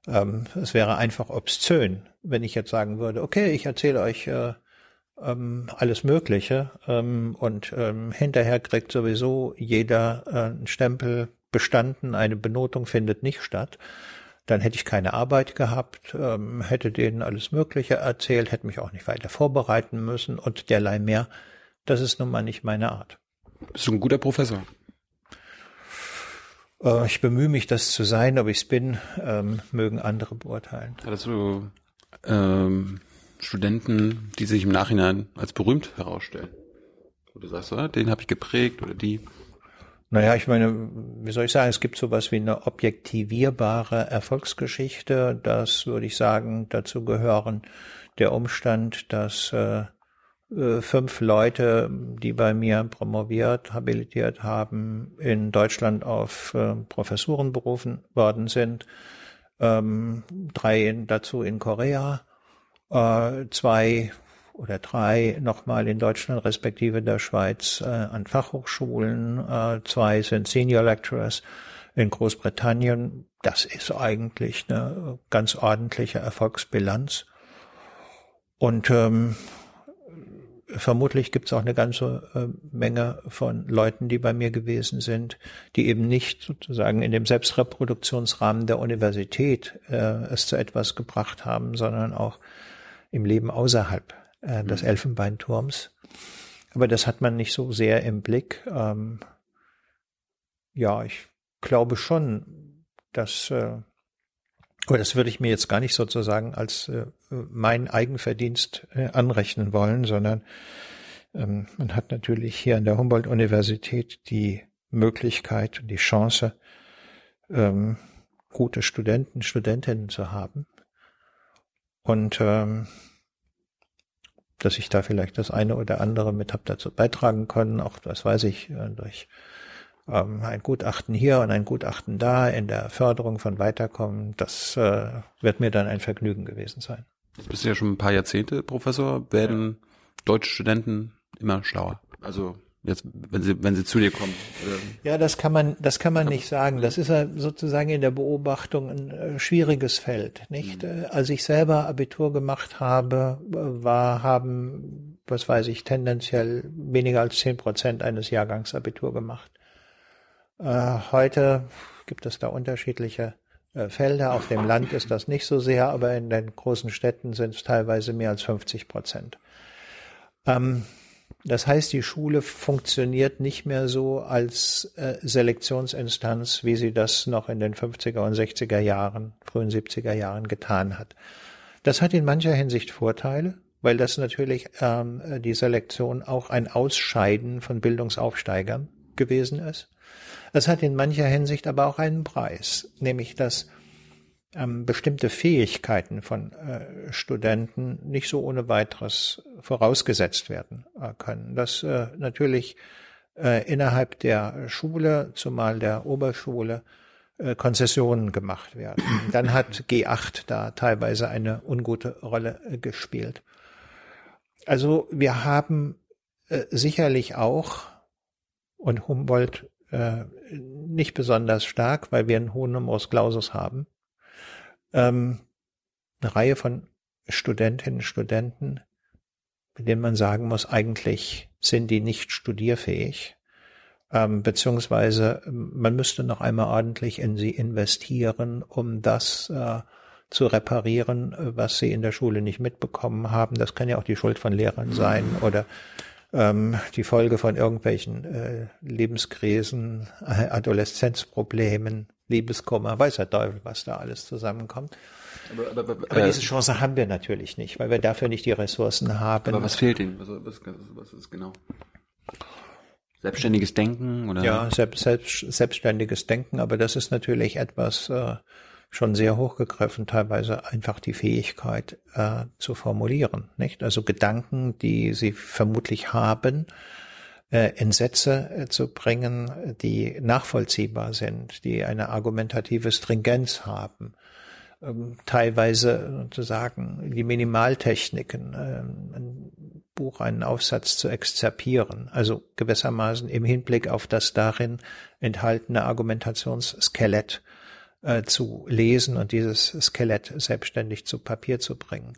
ähm, es wäre einfach obszön, wenn ich jetzt sagen würde, okay, ich erzähle euch äh, ähm, alles Mögliche ähm, und ähm, hinterher kriegt sowieso jeder äh, einen Stempel bestanden, eine Benotung findet nicht statt. Dann hätte ich keine Arbeit gehabt, ähm, hätte denen alles Mögliche erzählt, hätte mich auch nicht weiter vorbereiten müssen und derlei mehr. Das ist nun mal nicht meine Art. Bist du ein guter Professor? Äh, ich bemühe mich, das zu sein, ob ich es bin, ähm, mögen andere beurteilen. Hattest du ähm, Studenten, die sich im Nachhinein als berühmt herausstellen? Wo du sagst, ah, den habe ich geprägt oder die? Naja, ich meine, wie soll ich sagen, es gibt sowas wie eine objektivierbare Erfolgsgeschichte. Das würde ich sagen, dazu gehören der Umstand, dass äh, äh fünf Leute, die bei mir promoviert, habilitiert haben, in Deutschland auf äh, Professuren berufen worden sind, ähm, drei dazu in Korea äh, zwei oder drei nochmal in Deutschland respektive der Schweiz äh, an Fachhochschulen, äh, zwei sind Senior Lecturers in Großbritannien. Das ist eigentlich eine ganz ordentliche Erfolgsbilanz. Und ähm, vermutlich gibt es auch eine ganze äh, Menge von Leuten, die bei mir gewesen sind, die eben nicht sozusagen in dem Selbstreproduktionsrahmen der Universität äh, es zu etwas gebracht haben, sondern auch im Leben außerhalb äh, des mhm. Elfenbeinturms. Aber das hat man nicht so sehr im Blick. Ähm, ja, ich glaube schon, dass, äh, aber das würde ich mir jetzt gar nicht sozusagen als äh, mein Eigenverdienst äh, anrechnen wollen, sondern ähm, man hat natürlich hier an der Humboldt-Universität die Möglichkeit und die Chance, ähm, gute Studenten, Studentinnen zu haben. Und ähm, dass ich da vielleicht das eine oder andere mit habe dazu beitragen können, auch das weiß ich äh, durch ähm, ein Gutachten hier und ein Gutachten da in der Förderung von Weiterkommen. Das äh, wird mir dann ein Vergnügen gewesen sein. Jetzt bist du ja schon ein paar Jahrzehnte Professor. Werden ja. deutsche Studenten immer schlauer? Also Jetzt, wenn sie, wenn sie zu dir kommen. Ja, das kann man, das kann man nicht sagen. Das ist ja sozusagen in der Beobachtung ein äh, schwieriges Feld, nicht? Mhm. Äh, als ich selber Abitur gemacht habe, war, haben, was weiß ich, tendenziell weniger als zehn Prozent eines Jahrgangs Abitur gemacht. Äh, heute gibt es da unterschiedliche Felder. Auf dem Land ist das nicht so sehr, aber in den großen Städten sind es teilweise mehr als 50 Prozent. Ähm, das heißt, die Schule funktioniert nicht mehr so als äh, Selektionsinstanz, wie sie das noch in den 50er und 60er Jahren, frühen 70er Jahren getan hat. Das hat in mancher Hinsicht Vorteile, weil das natürlich ähm, die Selektion auch ein Ausscheiden von Bildungsaufsteigern gewesen ist. Es hat in mancher Hinsicht aber auch einen Preis, nämlich dass ähm, bestimmte Fähigkeiten von äh, Studenten nicht so ohne weiteres vorausgesetzt werden äh, können. Dass äh, natürlich äh, innerhalb der Schule, zumal der Oberschule, äh, Konzessionen gemacht werden. Dann hat G8 da teilweise eine ungute Rolle äh, gespielt. Also wir haben sicherlich auch und Humboldt nicht besonders stark, weil wir einen hohen Numerus Clausus haben, ähm, eine Reihe von Studentinnen und Studenten, bei denen man sagen muss, eigentlich sind die nicht studierfähig, ähm, beziehungsweise ähm, man müsste noch einmal ordentlich in sie investieren, um das äh, zu reparieren, was sie in der Schule nicht mitbekommen haben. Das kann ja auch die Schuld von Lehrern sein oder ähm, die Folge von irgendwelchen äh, Lebenskrisen, Adoleszenzproblemen, Liebeskummer, weiß der Teufel, was da alles zusammenkommt. Aber, aber, aber, aber diese Chance haben wir natürlich nicht, weil wir dafür nicht die Ressourcen haben. Aber was fehlt Ihnen? Was, was, was ist genau? Selbstständiges Denken oder? Ja, selbst, selbst, selbstständiges Denken, aber das ist natürlich etwas äh, schon sehr hochgegriffen, teilweise einfach die Fähigkeit äh, zu formulieren, nicht? Also Gedanken, die Sie vermutlich haben, äh, in Sätze äh, zu bringen, die nachvollziehbar sind, die eine argumentative Stringenz haben ähm, teilweise zu sagen, die Minimaltechniken, ähm, ein Buch, einen Aufsatz zu exzerpieren, also gewissermaßen im Hinblick auf das darin enthaltene Argumentationsskelett äh, zu lesen und dieses Skelett selbstständig zu Papier zu bringen.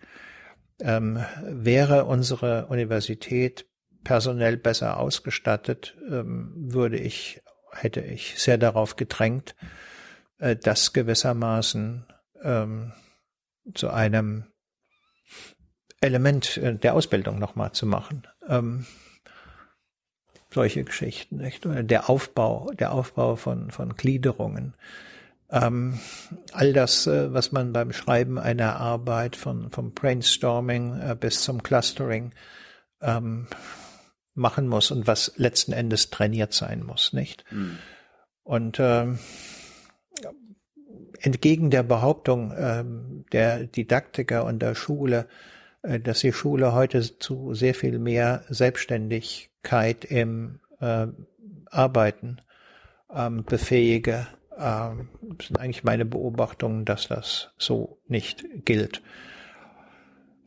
Ähm, wäre unsere Universität personell besser ausgestattet, ähm, würde ich, hätte ich sehr darauf gedrängt, äh, das gewissermaßen ähm, zu einem Element äh, der Ausbildung nochmal zu machen. Ähm, solche Geschichten, nicht? Der Aufbau, der Aufbau von, von Gliederungen. Ähm, all das, äh, was man beim Schreiben einer Arbeit von, vom Brainstorming äh, bis zum Clustering ähm, machen muss und was letzten Endes trainiert sein muss, nicht? Mhm. Und ähm, entgegen der Behauptung ähm, der Didaktiker und der Schule, äh, dass die Schule heute zu sehr viel mehr Selbstständigkeit im äh, Arbeiten ähm, befähige, ähm, sind eigentlich meine Beobachtungen, dass das so nicht gilt.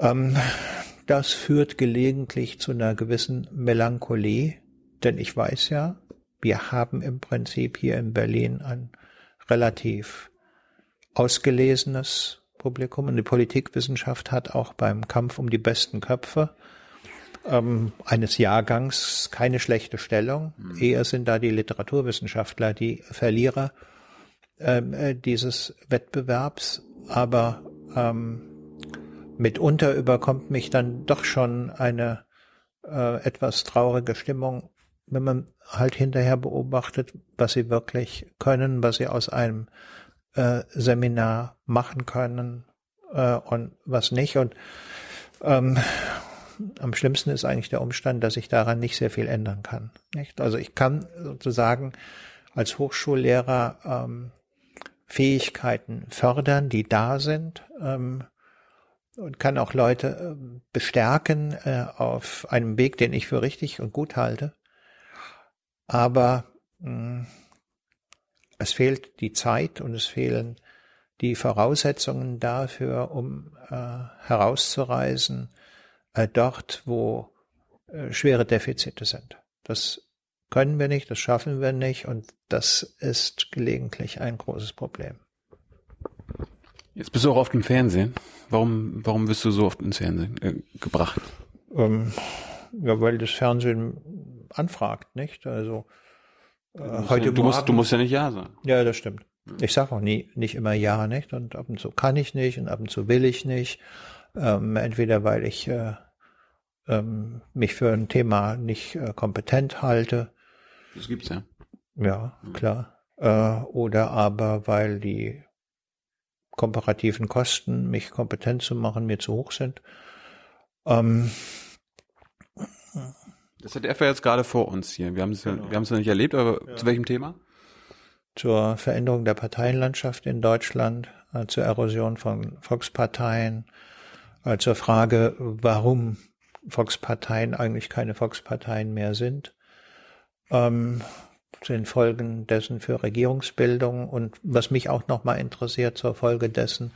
Ähm, das führt gelegentlich zu einer gewissen Melancholie, denn ich weiß ja, wir haben im Prinzip hier in Berlin ein relativ ausgelesenes Publikum und die Politikwissenschaft hat auch beim Kampf um die besten Köpfe ähm, eines Jahrgangs keine schlechte Stellung. Mhm. Eher sind da die Literaturwissenschaftler die Verlierer ähm, äh, dieses Wettbewerbs, aber ähm, mitunter überkommt mich dann doch schon eine äh, etwas traurige Stimmung, wenn man halt hinterher beobachtet, was sie wirklich können, was sie aus einem äh, Seminar machen können äh, und was nicht. Und ähm, am schlimmsten ist eigentlich der Umstand, dass ich daran nicht sehr viel ändern kann. Nicht? Also ich kann sozusagen als Hochschullehrer ähm, Fähigkeiten fördern, die da sind ähm, und kann auch Leute äh, bestärken äh, auf einem Weg, den ich für richtig und gut halte. Aber mh, es fehlt die Zeit und es fehlen die Voraussetzungen dafür, um äh, herauszureisen, äh, dort, wo äh, schwere Defizite sind. Das können wir nicht, das schaffen wir nicht und das ist gelegentlich ein großes Problem. Jetzt bist du auch oft im Fernsehen. Warum, warum wirst du so oft ins Fernsehen äh, gebracht? Ähm, ja, weil das Fernsehen anfragt, nicht? Also äh, heute du musst, du musst ja nicht Ja sagen. Ja, das stimmt. Ich sage auch nie, nicht immer Ja, nicht? Und ab und zu kann ich nicht und ab und zu will ich nicht. Ähm, entweder weil ich äh, ähm, mich für ein Thema nicht äh, kompetent halte. Das gibt's ja. Ja, klar. Äh, oder aber weil die komparativen Kosten, mich kompetent zu machen, mir zu hoch sind. Ähm, das hat er jetzt gerade vor uns hier. Wir haben es genau. ja, nicht erlebt, aber ja. zu welchem Thema? Zur Veränderung der Parteienlandschaft in Deutschland, äh, zur Erosion von Volksparteien, äh, zur Frage, warum Volksparteien eigentlich keine Volksparteien mehr sind, ähm, zu den Folgen dessen für Regierungsbildung und was mich auch nochmal interessiert, zur Folge dessen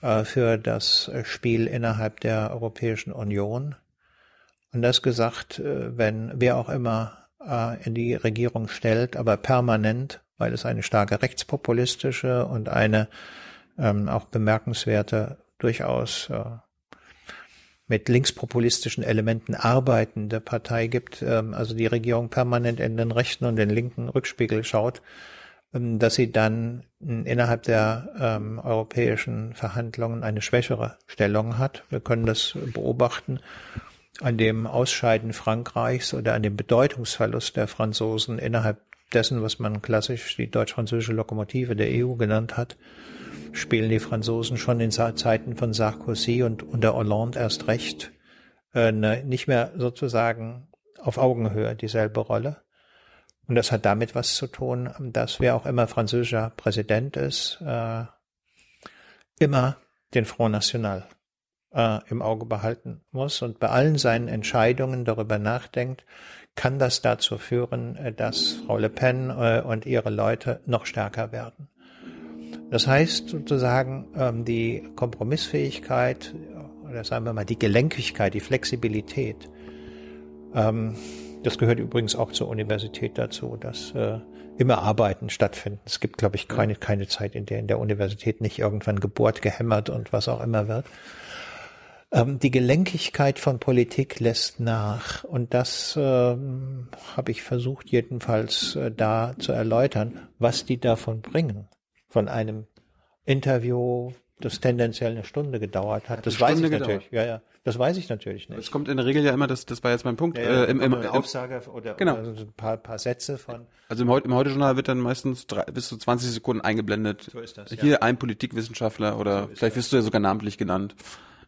äh, für das Spiel innerhalb der Europäischen Union. Und das gesagt, äh, wenn wer auch immer äh, in die Regierung stellt, aber permanent, weil es eine starke rechtspopulistische und eine ähm, auch bemerkenswerte, durchaus mit linkspopulistischen Elementen arbeitende Partei gibt, ähm, also die Regierung permanent in den rechten und den linken Rückspiegel schaut, ähm, dass sie dann innerhalb der ähm, europäischen Verhandlungen eine schwächere Stellung hat. Wir können das beobachten an dem Ausscheiden Frankreichs oder an dem Bedeutungsverlust der Franzosen innerhalb dessen, was man klassisch die deutsch-französische Lokomotive der EU genannt hat, spielen die Franzosen schon in Zeiten von Sarkozy und unter Hollande erst recht äh, ne, nicht mehr sozusagen auf Augenhöhe dieselbe Rolle. Und das hat damit was zu tun, dass wer auch immer französischer Präsident ist, äh, immer den Front National äh, im Auge behalten muss und bei allen seinen Entscheidungen darüber nachdenkt, kann das dazu führen, äh, dass Frau Le Pen äh, und ihre Leute noch stärker werden. Das heißt sozusagen, ähm, die Kompromissfähigkeit oder sagen wir mal die Gelenkigkeit, die Flexibilität, ähm, das gehört übrigens auch zur Universität dazu, dass äh, immer Arbeiten stattfinden. Es gibt, glaube ich, keine, keine Zeit, in der in der Universität nicht irgendwann gebohrt, gehämmert und was auch immer wird. Ähm, die Gelenkigkeit von Politik lässt nach. Und das habe ich versucht, jedenfalls äh, da zu erläutern, was die davon bringen. Von einem Interview, das tendenziell eine Stunde gedauert hat. Das weiß ich gedauert. natürlich. Ja, ja. Das weiß ich natürlich nicht. Es kommt in der Regel ja immer, das, das war jetzt mein Punkt. Ja, ja, äh, im, im, eine Aufsage oder, genau. oder so ein paar, paar Sätze von. Also im, im Heute-Journal wird dann meistens drei, bis zu 20 Sekunden eingeblendet. So ist das. Hier ja. ein Politikwissenschaftler oder so vielleicht wirst du ja sogar namentlich genannt.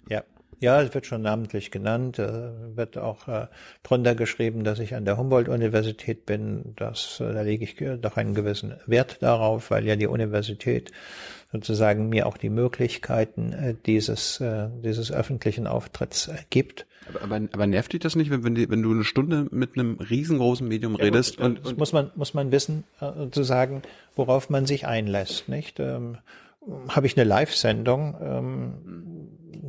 Ja. Ja, es wird schon namentlich genannt, äh, wird auch äh, drunter geschrieben, dass ich an der Humboldt-Universität bin. Das, äh, da lege ich doch einen gewissen Wert darauf, weil ja die Universität sozusagen mir auch die Möglichkeiten äh, dieses, äh, dieses öffentlichen Auftritts äh, gibt. Aber, aber, nervt dich das nicht, wenn, wenn, die, wenn du eine Stunde mit einem riesengroßen Medium ja, redest? Gut, und, und muss man muss man wissen, äh, sozusagen, worauf man sich einlässt, nicht? Ähm, Habe ich eine Live-Sendung, ähm,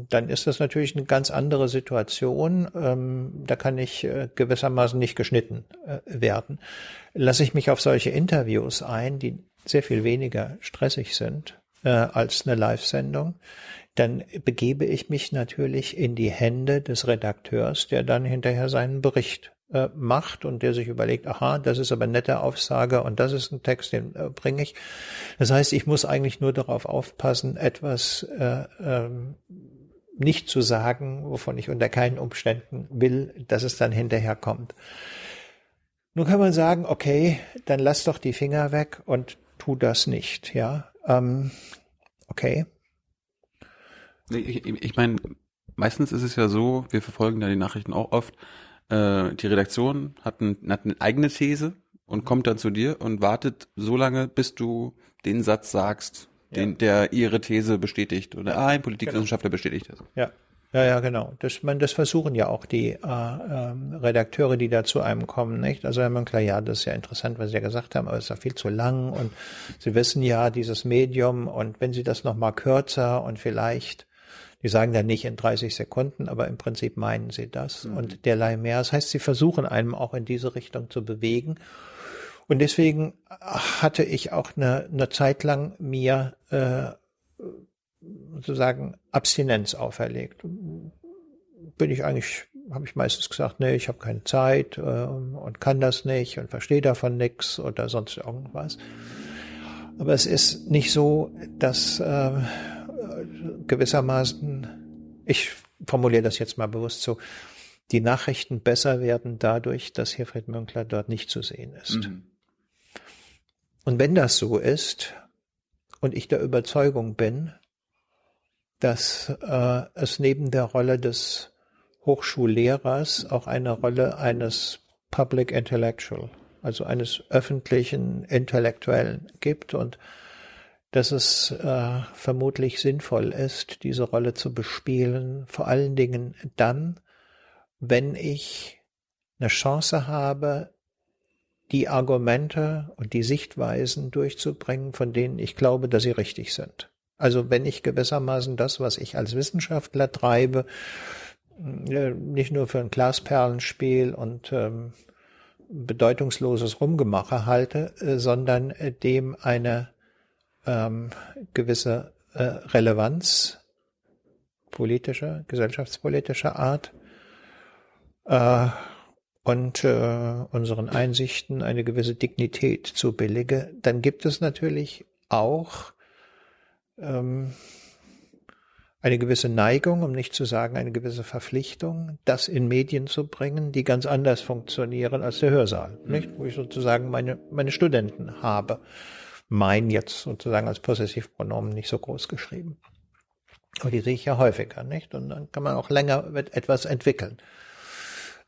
dann ist das natürlich eine ganz andere Situation. Ähm, da kann ich äh, gewissermaßen nicht geschnitten äh, werden. Lasse ich mich auf solche Interviews ein, die sehr viel weniger stressig sind, äh, als eine Live-Sendung, dann begebe ich mich natürlich in die Hände des Redakteurs, der dann hinterher seinen Bericht äh, macht und der sich überlegt, aha, das ist aber eine nette Aussage und das ist ein Text, den äh, bringe ich. Das heißt, ich muss eigentlich nur darauf aufpassen, etwas äh, ähm, nicht zu sagen, wovon ich unter keinen Umständen will, dass es dann hinterher kommt. Nun kann man sagen, okay, dann lass doch die Finger weg und tu das nicht, ja. Ähm, okay. Ich, ich meine, meistens ist es ja so, wir verfolgen ja die Nachrichten auch oft, äh, die Redaktion hat, ein, hat eine eigene These und kommt dann zu dir und wartet so lange, bis du den Satz sagst, den, ja. der ihre These bestätigt oder ja, ein Politikwissenschaftler genau. bestätigt das. Ja. Ja, ja, genau. Das, man, das versuchen ja auch die äh, ähm, Redakteure, die da zu einem kommen, nicht? Also Herr klar, ja, das ist ja interessant, was Sie ja gesagt haben, aber es ist ja viel zu lang und Sie wissen ja, dieses Medium und wenn Sie das nochmal kürzer und vielleicht, die sagen dann nicht in 30 Sekunden, aber im Prinzip meinen Sie das mhm. und derlei mehr. Das heißt, Sie versuchen einem auch in diese Richtung zu bewegen. Und deswegen hatte ich auch eine, eine Zeit lang mir äh, sozusagen Abstinenz auferlegt. Bin ich eigentlich, habe ich meistens gesagt, nee, ich habe keine Zeit äh, und kann das nicht und verstehe davon nichts oder sonst irgendwas. Aber es ist nicht so, dass äh, gewissermaßen, ich formuliere das jetzt mal bewusst so, die Nachrichten besser werden dadurch, dass Herfried Münkler dort nicht zu sehen ist. Mhm. Und wenn das so ist und ich der Überzeugung bin, dass äh, es neben der Rolle des Hochschullehrers auch eine Rolle eines Public Intellectual, also eines öffentlichen Intellektuellen gibt und dass es äh, vermutlich sinnvoll ist, diese Rolle zu bespielen, vor allen Dingen dann, wenn ich eine Chance habe, die Argumente und die Sichtweisen durchzubringen, von denen ich glaube, dass sie richtig sind. Also wenn ich gewissermaßen das, was ich als Wissenschaftler treibe, äh, nicht nur für ein Glasperlenspiel und ähm, bedeutungsloses Rumgemache halte, äh, sondern äh, dem eine ähm, gewisse äh, Relevanz politischer, gesellschaftspolitischer Art äh, und äh, unseren Einsichten eine gewisse Dignität zubillige, dann gibt es natürlich auch ähm, eine gewisse Neigung, um nicht zu sagen eine gewisse Verpflichtung, das in Medien zu bringen, die ganz anders funktionieren als der Hörsaal, mhm. nicht? Wo ich sozusagen meine, meine Studenten habe. Mein jetzt sozusagen als Possessivpronomen nicht so groß geschrieben. Aber die sehe ich ja häufiger, nicht? Und dann kann man auch länger etwas entwickeln.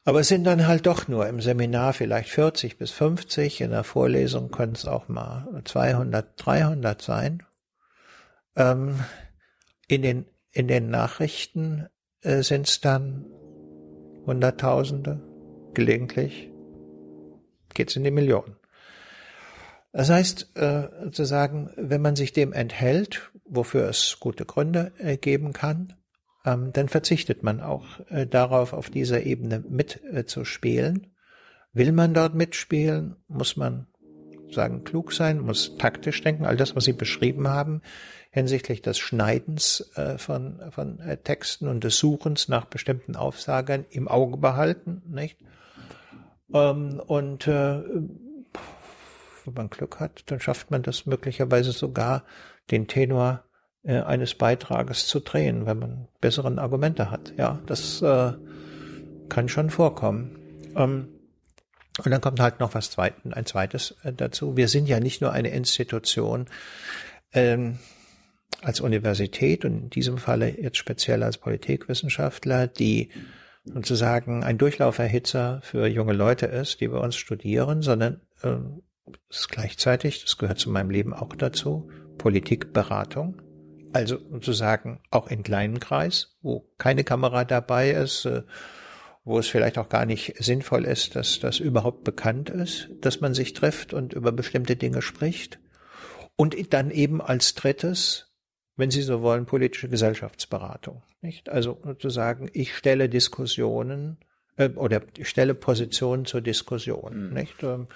Aber es sind dann halt doch nur im Seminar vielleicht 40 bis 50, in der Vorlesung können es auch mal 200, 300 sein. Ähm, in den in den Nachrichten äh, sind es dann Hunderttausende, gelegentlich geht es in die Millionen. Das heißt, äh, zu sagen, wenn man sich dem enthält, wofür es gute Gründe äh, geben kann, ähm, dann verzichtet man auch äh, darauf, auf dieser Ebene mitzuspielen. Äh, Will man dort mitspielen, muss man sagen, klug sein, muss taktisch denken, all das, was Sie beschrieben haben, hinsichtlich des Schneidens äh, von, von äh, Texten und des Suchens nach bestimmten Aufsagern im Auge behalten, nicht? Ähm, und äh, wenn man Glück hat, dann schafft man das möglicherweise sogar, den Tenor äh, eines Beitrages zu drehen, wenn man besseren Argumente hat. Ja, das äh, kann schon vorkommen. Ähm, und dann kommt halt noch was zweiten, ein zweites äh, dazu. Wir sind ja nicht nur eine Institution ähm, als Universität und in diesem Falle jetzt speziell als Politikwissenschaftler, die sozusagen ein Durchlauferhitzer für junge Leute ist, die bei uns studieren, sondern ähm, ist gleichzeitig, das gehört zu meinem Leben auch dazu, Politikberatung. Also sozusagen auch in kleinen Kreis, wo keine Kamera dabei ist, äh, wo es vielleicht auch gar nicht sinnvoll ist, dass das überhaupt bekannt ist, dass man sich trifft und über bestimmte Dinge spricht. Und dann eben als drittes, wenn Sie so wollen, politische Gesellschaftsberatung. Nicht? Also sozusagen, ich stelle Diskussionen äh, oder ich stelle Positionen zur Diskussion. Mhm. Nicht? Ähm,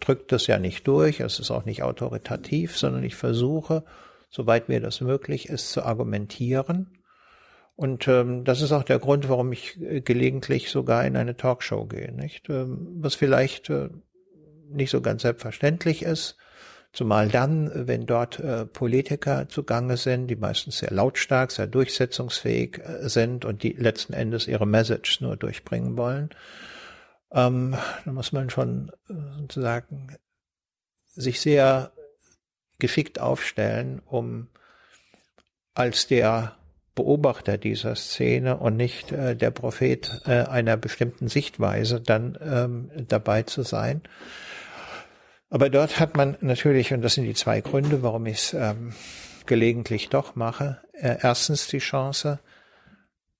drückt das ja nicht durch, es ist auch nicht autoritativ, sondern ich versuche, soweit mir das möglich ist, zu argumentieren und ähm, das ist auch der Grund, warum ich äh, gelegentlich sogar in eine Talkshow gehe, nicht? Ähm, was vielleicht äh, nicht so ganz selbstverständlich ist, zumal dann, wenn dort äh, Politiker zugange sind, die meistens sehr lautstark, sehr durchsetzungsfähig äh, sind und die letzten Endes ihre Message nur durchbringen wollen. Ähm, da muss man schon äh, sozusagen sich sehr geschickt aufstellen, um als der Beobachter dieser Szene und nicht äh, der Prophet äh, einer bestimmten Sichtweise dann ähm, dabei zu sein. Aber dort hat man natürlich, und das sind die zwei Gründe, warum ich es ähm, gelegentlich doch mache, äh, erstens die Chance,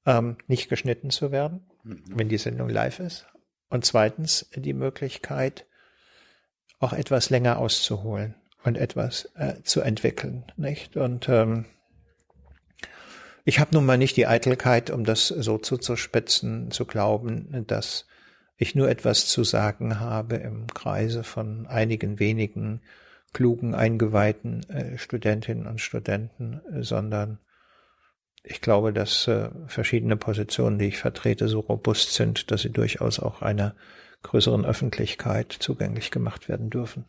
ähm, nicht geschnitten zu werden, mhm. wenn die Sendung live ist. Und zweitens die Möglichkeit, auch etwas länger auszuholen und etwas äh, zu entwickeln, nicht? Und ähm, ich habe nun mal nicht die Eitelkeit, um das so zuzuspitzen, zu glauben, dass ich nur etwas zu sagen habe im Kreise von einigen wenigen klugen, eingeweihten äh, Studentinnen und Studenten, sondern ich glaube, dass äh, verschiedene Positionen, die ich vertrete, so robust sind, dass sie durchaus auch einer größeren Öffentlichkeit zugänglich gemacht werden dürfen.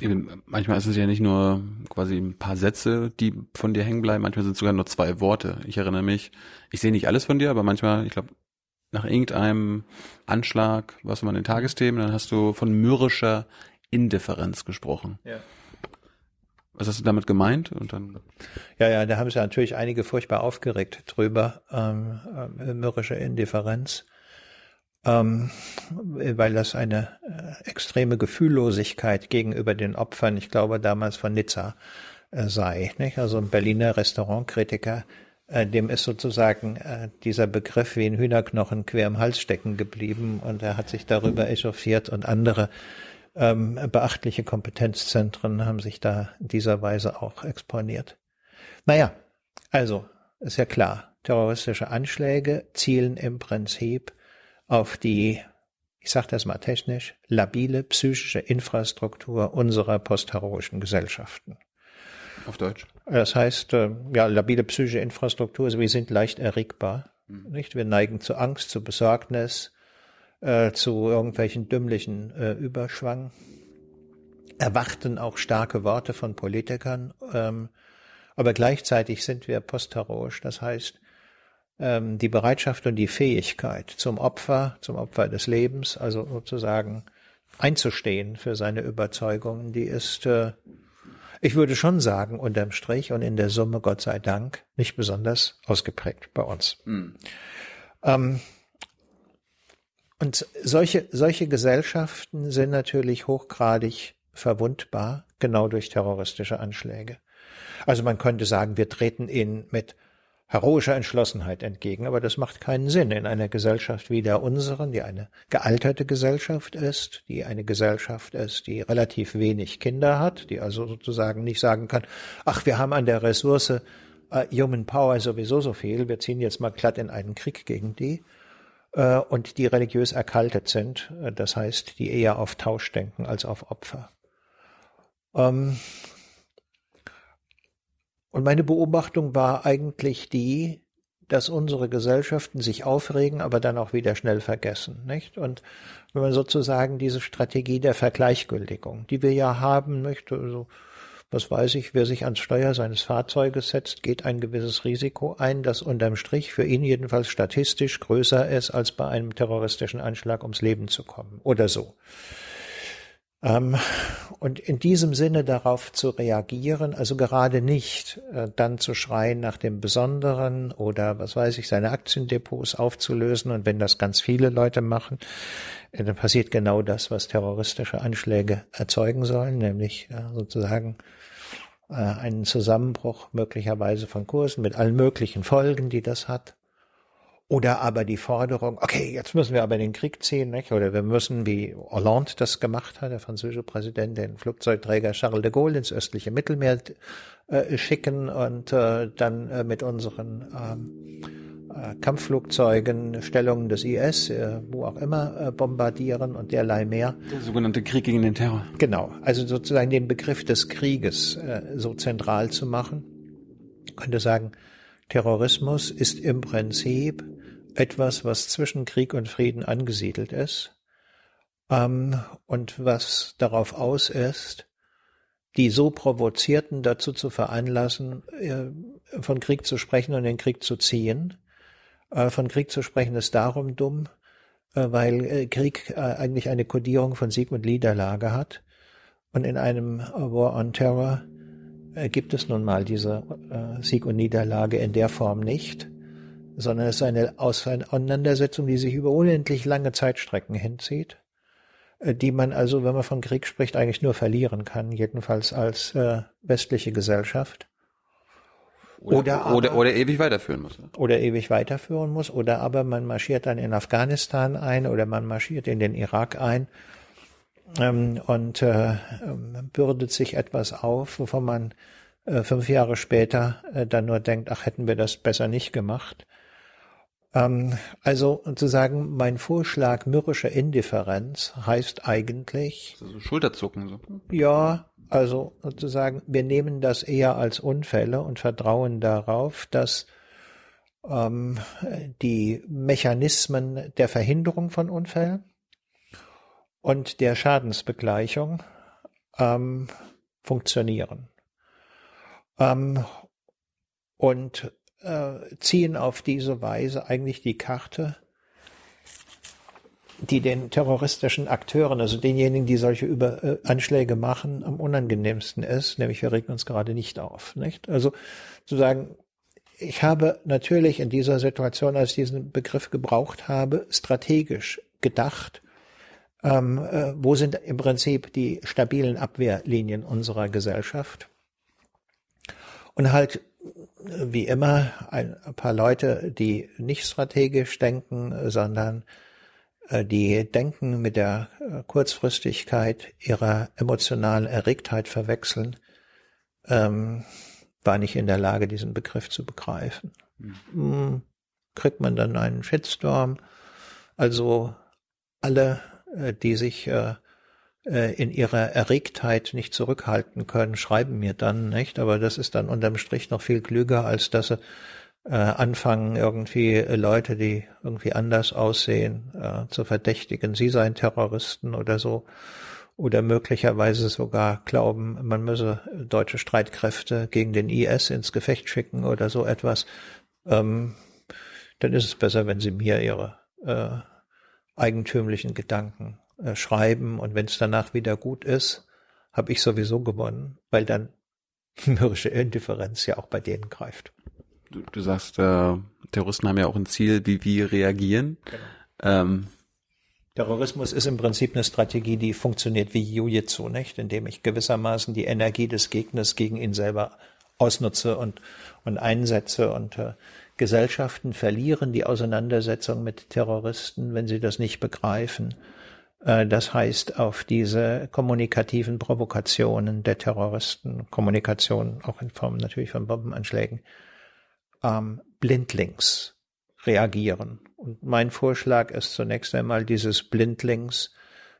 Eben, manchmal ist es ja nicht nur quasi ein paar Sätze, die von dir hängen bleiben, manchmal sind es sogar nur zwei Worte. Ich erinnere mich, ich sehe nicht alles von dir, aber manchmal, ich glaube, nach irgendeinem Anschlag, was man in den Tagesthemen, dann hast du von mürrischer Indifferenz gesprochen. Ja. Was hast du damit gemeint? Und dann ja, ja, da haben sich natürlich einige furchtbar aufgeregt drüber, ähm, äh, mürrische Indifferenz ähm, weil das eine äh, extreme Gefühllosigkeit gegenüber den Opfern, ich glaube damals von Nizza, äh, sei. Nicht? Also ein Berliner Restaurantkritiker, äh, dem ist sozusagen äh, dieser Begriff wie ein Hühnerknochen quer im Hals stecken geblieben und er hat sich darüber echauffiert und andere ähm, beachtliche Kompetenzzentren haben sich da in dieser Weise auch exponiert. Naja, also ist ja klar, terroristische Anschläge zielen im Prinzip auf die, ich sage das mal technisch, labile psychische Infrastruktur unserer postheroischen Gesellschaften. Auf Deutsch. Das heißt, äh, ja, labile psychische Infrastruktur, also wir sind leicht erregbar. Mhm. Nicht? Wir neigen zu Angst, zu Besorgnis, äh, zu irgendwelchen dümmlichen äh, Überschwang. Erwarten auch starke Worte von Politikern. Ähm, Aber gleichzeitig sind wir postheroisch. Das heißt, ähm, die Bereitschaft und die Fähigkeit zum Opfer, zum Opfer des Lebens, also sozusagen einzustehen für seine Überzeugungen, die ist, äh, ich würde schon sagen, unterm Strich und in der Summe, Gott sei Dank, nicht besonders ausgeprägt bei uns. Mhm. Ähm, und solche, solche Gesellschaften sind natürlich hochgradig verwundbar, genau durch terroristische Anschläge. Also man könnte sagen, wir treten ihnen mit heroischer Entschlossenheit entgegen, aber das macht keinen Sinn in einer Gesellschaft wie der unseren, die eine gealterte Gesellschaft ist, die eine Gesellschaft ist, die relativ wenig Kinder hat, die also sozusagen nicht sagen kann, ach, wir haben an der Ressource äh, Human Power sowieso so viel, wir ziehen jetzt mal glatt in einen Krieg gegen die, äh, und die religiös erkaltet sind, äh, das heißt, die eher auf Tausch denken als auf Opfer. Ähm, und meine Beobachtung war eigentlich die, dass unsere Gesellschaften sich aufregen, aber dann auch wieder schnell vergessen, nicht? Und wenn man sozusagen diese Strategie der Vergleichgültigung, die wir ja haben, nicht? Also, was weiß ich, wer sich ans Steuer seines Fahrzeuges setzt, geht ein gewisses Risiko ein, das unterm Strich für ihn jedenfalls statistisch größer ist, als bei einem terroristischen Anschlag ums Leben zu kommen oder so. Ähm, und in diesem Sinne darauf zu reagieren, also gerade nicht äh, dann zu schreien nach dem Besonderen oder was weiß ich, seine Aktiendepots aufzulösen und wenn das ganz viele Leute machen, äh, dann passiert genau das, was terroristische Anschläge erzeugen sollen, nämlich äh, sozusagen einen Zusammenbruch möglicherweise von Kursen mit allen möglichen Folgen, die das hat. Oder aber die Forderung, okay, jetzt müssen wir aber in den Krieg ziehen, nicht? oder wir müssen, wie Hollande das gemacht hat, der französische Präsident, den Flugzeugträger Charles de Gaulle ins östliche Mittelmeer äh, schicken und äh, dann äh, mit unseren ähm, äh, Kampfflugzeugen Stellungen des IS, äh, wo auch immer, äh, bombardieren und derlei mehr. Der sogenannte Krieg gegen den Terror. Genau, also sozusagen den Begriff des Krieges so zentral zu machen. Ich könnte sagen, Terrorismus ist im Prinzip etwas, was zwischen Krieg und Frieden angesiedelt ist ähm, und was darauf aus ist, die so Provozierten dazu zu veranlassen, von Krieg zu sprechen und den Krieg zu ziehen, äh, von Krieg zu sprechen ist darum dumm, äh, weil äh, Krieg eigentlich eine Kodierung von Sieg und Niederlage hat. Und in einem War on Terror gibt es nun mal diese Sieg und Niederlage in der Form nicht, sondern es ist eine Auseinandersetzung, die sich über unendlich lange Zeitstrecken hinzieht, die man also, wenn man von Krieg spricht, eigentlich nur verlieren kann, jedenfalls als westliche Gesellschaft. Oder, oder, aber, oder, oder ewig weiterführen muss. Oder ewig weiterführen muss. Oder aber man marschiert dann in Afghanistan ein oder man marschiert in den Irak ein ähm, und äh, ähm, bürdet sich etwas auf, wovon man äh, fünf Jahre später äh, dann nur denkt, ach, hätten wir das besser nicht gemacht. Ähm, also zu sagen, mein Vorschlag mürrische Indifferenz heißt eigentlich. Also Schulterzucken so. Ja, also sozusagen, wir nehmen das eher als Unfälle und vertrauen darauf, dass ähm, die Mechanismen der Verhinderung von Unfällen und der Schadensbegleichung ähm, funktionieren. Ähm, und äh, ziehen auf diese Weise eigentlich die Karte die den terroristischen Akteuren, also denjenigen, die solche Über äh, Anschläge machen, am unangenehmsten ist, nämlich wir regen uns gerade nicht auf. Nicht? Also zu sagen, ich habe natürlich in dieser Situation, als ich diesen Begriff gebraucht habe, strategisch gedacht, ähm, äh, wo sind im Prinzip die stabilen Abwehrlinien unserer Gesellschaft? Und halt wie immer ein paar Leute, die nicht strategisch denken, sondern äh, die Denken mit der äh, Kurzfristigkeit ihrer emotionalen Erregtheit verwechseln, ähm, war nicht in der Lage, diesen Begriff zu begreifen. Mhm. Kriegt man dann einen Shitstorm? Also alle, äh, die sich äh, in ihrer Erregtheit nicht zurückhalten können, schreiben mir dann, nicht? Aber das ist dann unterm Strich noch viel klüger, als dass sie äh, anfangen, irgendwie äh, Leute, die irgendwie anders aussehen, äh, zu verdächtigen, sie seien Terroristen oder so. oder möglicherweise sogar glauben, man müsse deutsche Streitkräfte gegen den IS ins Gefecht schicken oder so etwas, ähm, dann ist es besser, wenn sie mir ihre äh, eigentümlichen Gedanken äh, schreiben und wenn es danach wieder gut ist, habe ich sowieso gewonnen, weil dann mürrische Indifferenz ja auch bei denen greift. Du, du sagst, äh, Terroristen haben ja auch ein Ziel, wie wir reagieren. Genau. Ähm, Terrorismus ist im Prinzip eine Strategie, die funktioniert wie Jiu-Jitsu, nicht? Indem ich gewissermaßen die Energie des Gegners gegen ihn selber ausnutze und, und einsetze und äh, Gesellschaften verlieren die Auseinandersetzung mit Terroristen, wenn sie das nicht begreifen. Äh, das heißt, auf diese kommunikativen Provokationen der Terroristen, Kommunikation auch in Form natürlich von Bombenanschlägen, ähm, blindlings reagieren. Und mein Vorschlag ist zunächst einmal, dieses blindlings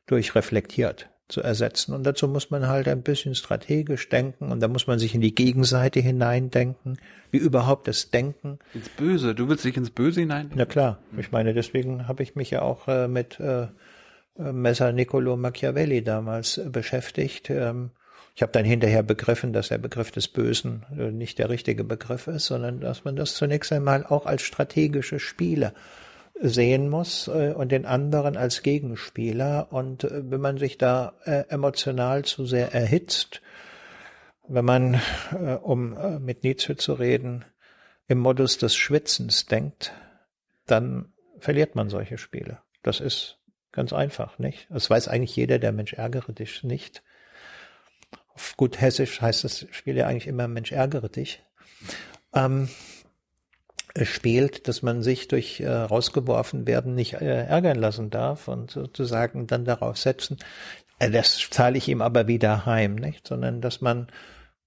durch reflektiert zu ersetzen. Und dazu muss man halt ein bisschen strategisch denken und da muss man sich in die Gegenseite hineindenken, wie überhaupt das Denken. Ins Böse, du willst dich ins Böse hinein? Na klar, ich meine, deswegen habe ich mich ja auch äh, mit äh, Messer Niccolo Machiavelli damals äh, beschäftigt. Ähm, ich habe dann hinterher begriffen, dass der Begriff des Bösen äh, nicht der richtige Begriff ist, sondern dass man das zunächst einmal auch als strategische Spiele sehen muss und den anderen als Gegenspieler. Und wenn man sich da emotional zu sehr erhitzt, wenn man, um mit Nietzsche zu reden, im Modus des Schwitzens denkt, dann verliert man solche Spiele. Das ist Ganz einfach, nicht? Das weiß eigentlich jeder, der Mensch ärgere dich nicht. Auf gut Hessisch heißt das Spiel ja eigentlich immer Mensch ärgere dich. Ähm, es spielt, dass man sich durch äh, rausgeworfen werden nicht äh, ärgern lassen darf und sozusagen dann darauf setzen, äh, das zahle ich ihm aber wieder heim, nicht? Sondern dass man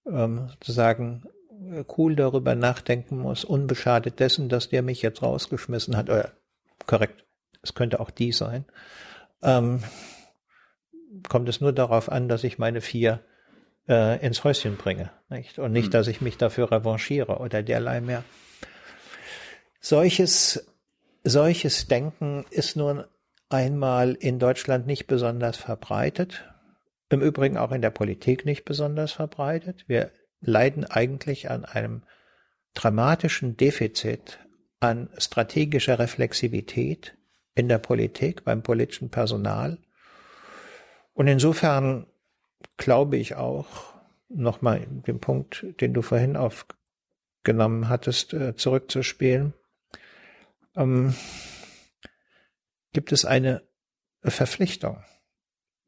ähm, sozusagen äh, cool darüber nachdenken muss, unbeschadet dessen, dass der mich jetzt rausgeschmissen hat, oder korrekt, es könnte auch die sein, ähm, kommt es nur darauf an, dass ich meine vier äh, ins Häuschen bringe. Nicht? Und nicht, hm. dass ich mich dafür revanchiere oder derlei mehr. Solches, solches Denken ist nun einmal in Deutschland nicht besonders verbreitet. Im Übrigen auch in der Politik nicht besonders verbreitet. Wir leiden eigentlich an einem dramatischen Defizit an strategischer Reflexivität in der Politik, beim politischen Personal. Und insofern glaube ich auch, nochmal den Punkt, den du vorhin aufgenommen hattest, äh, zurückzuspielen, ähm, gibt es eine Verpflichtung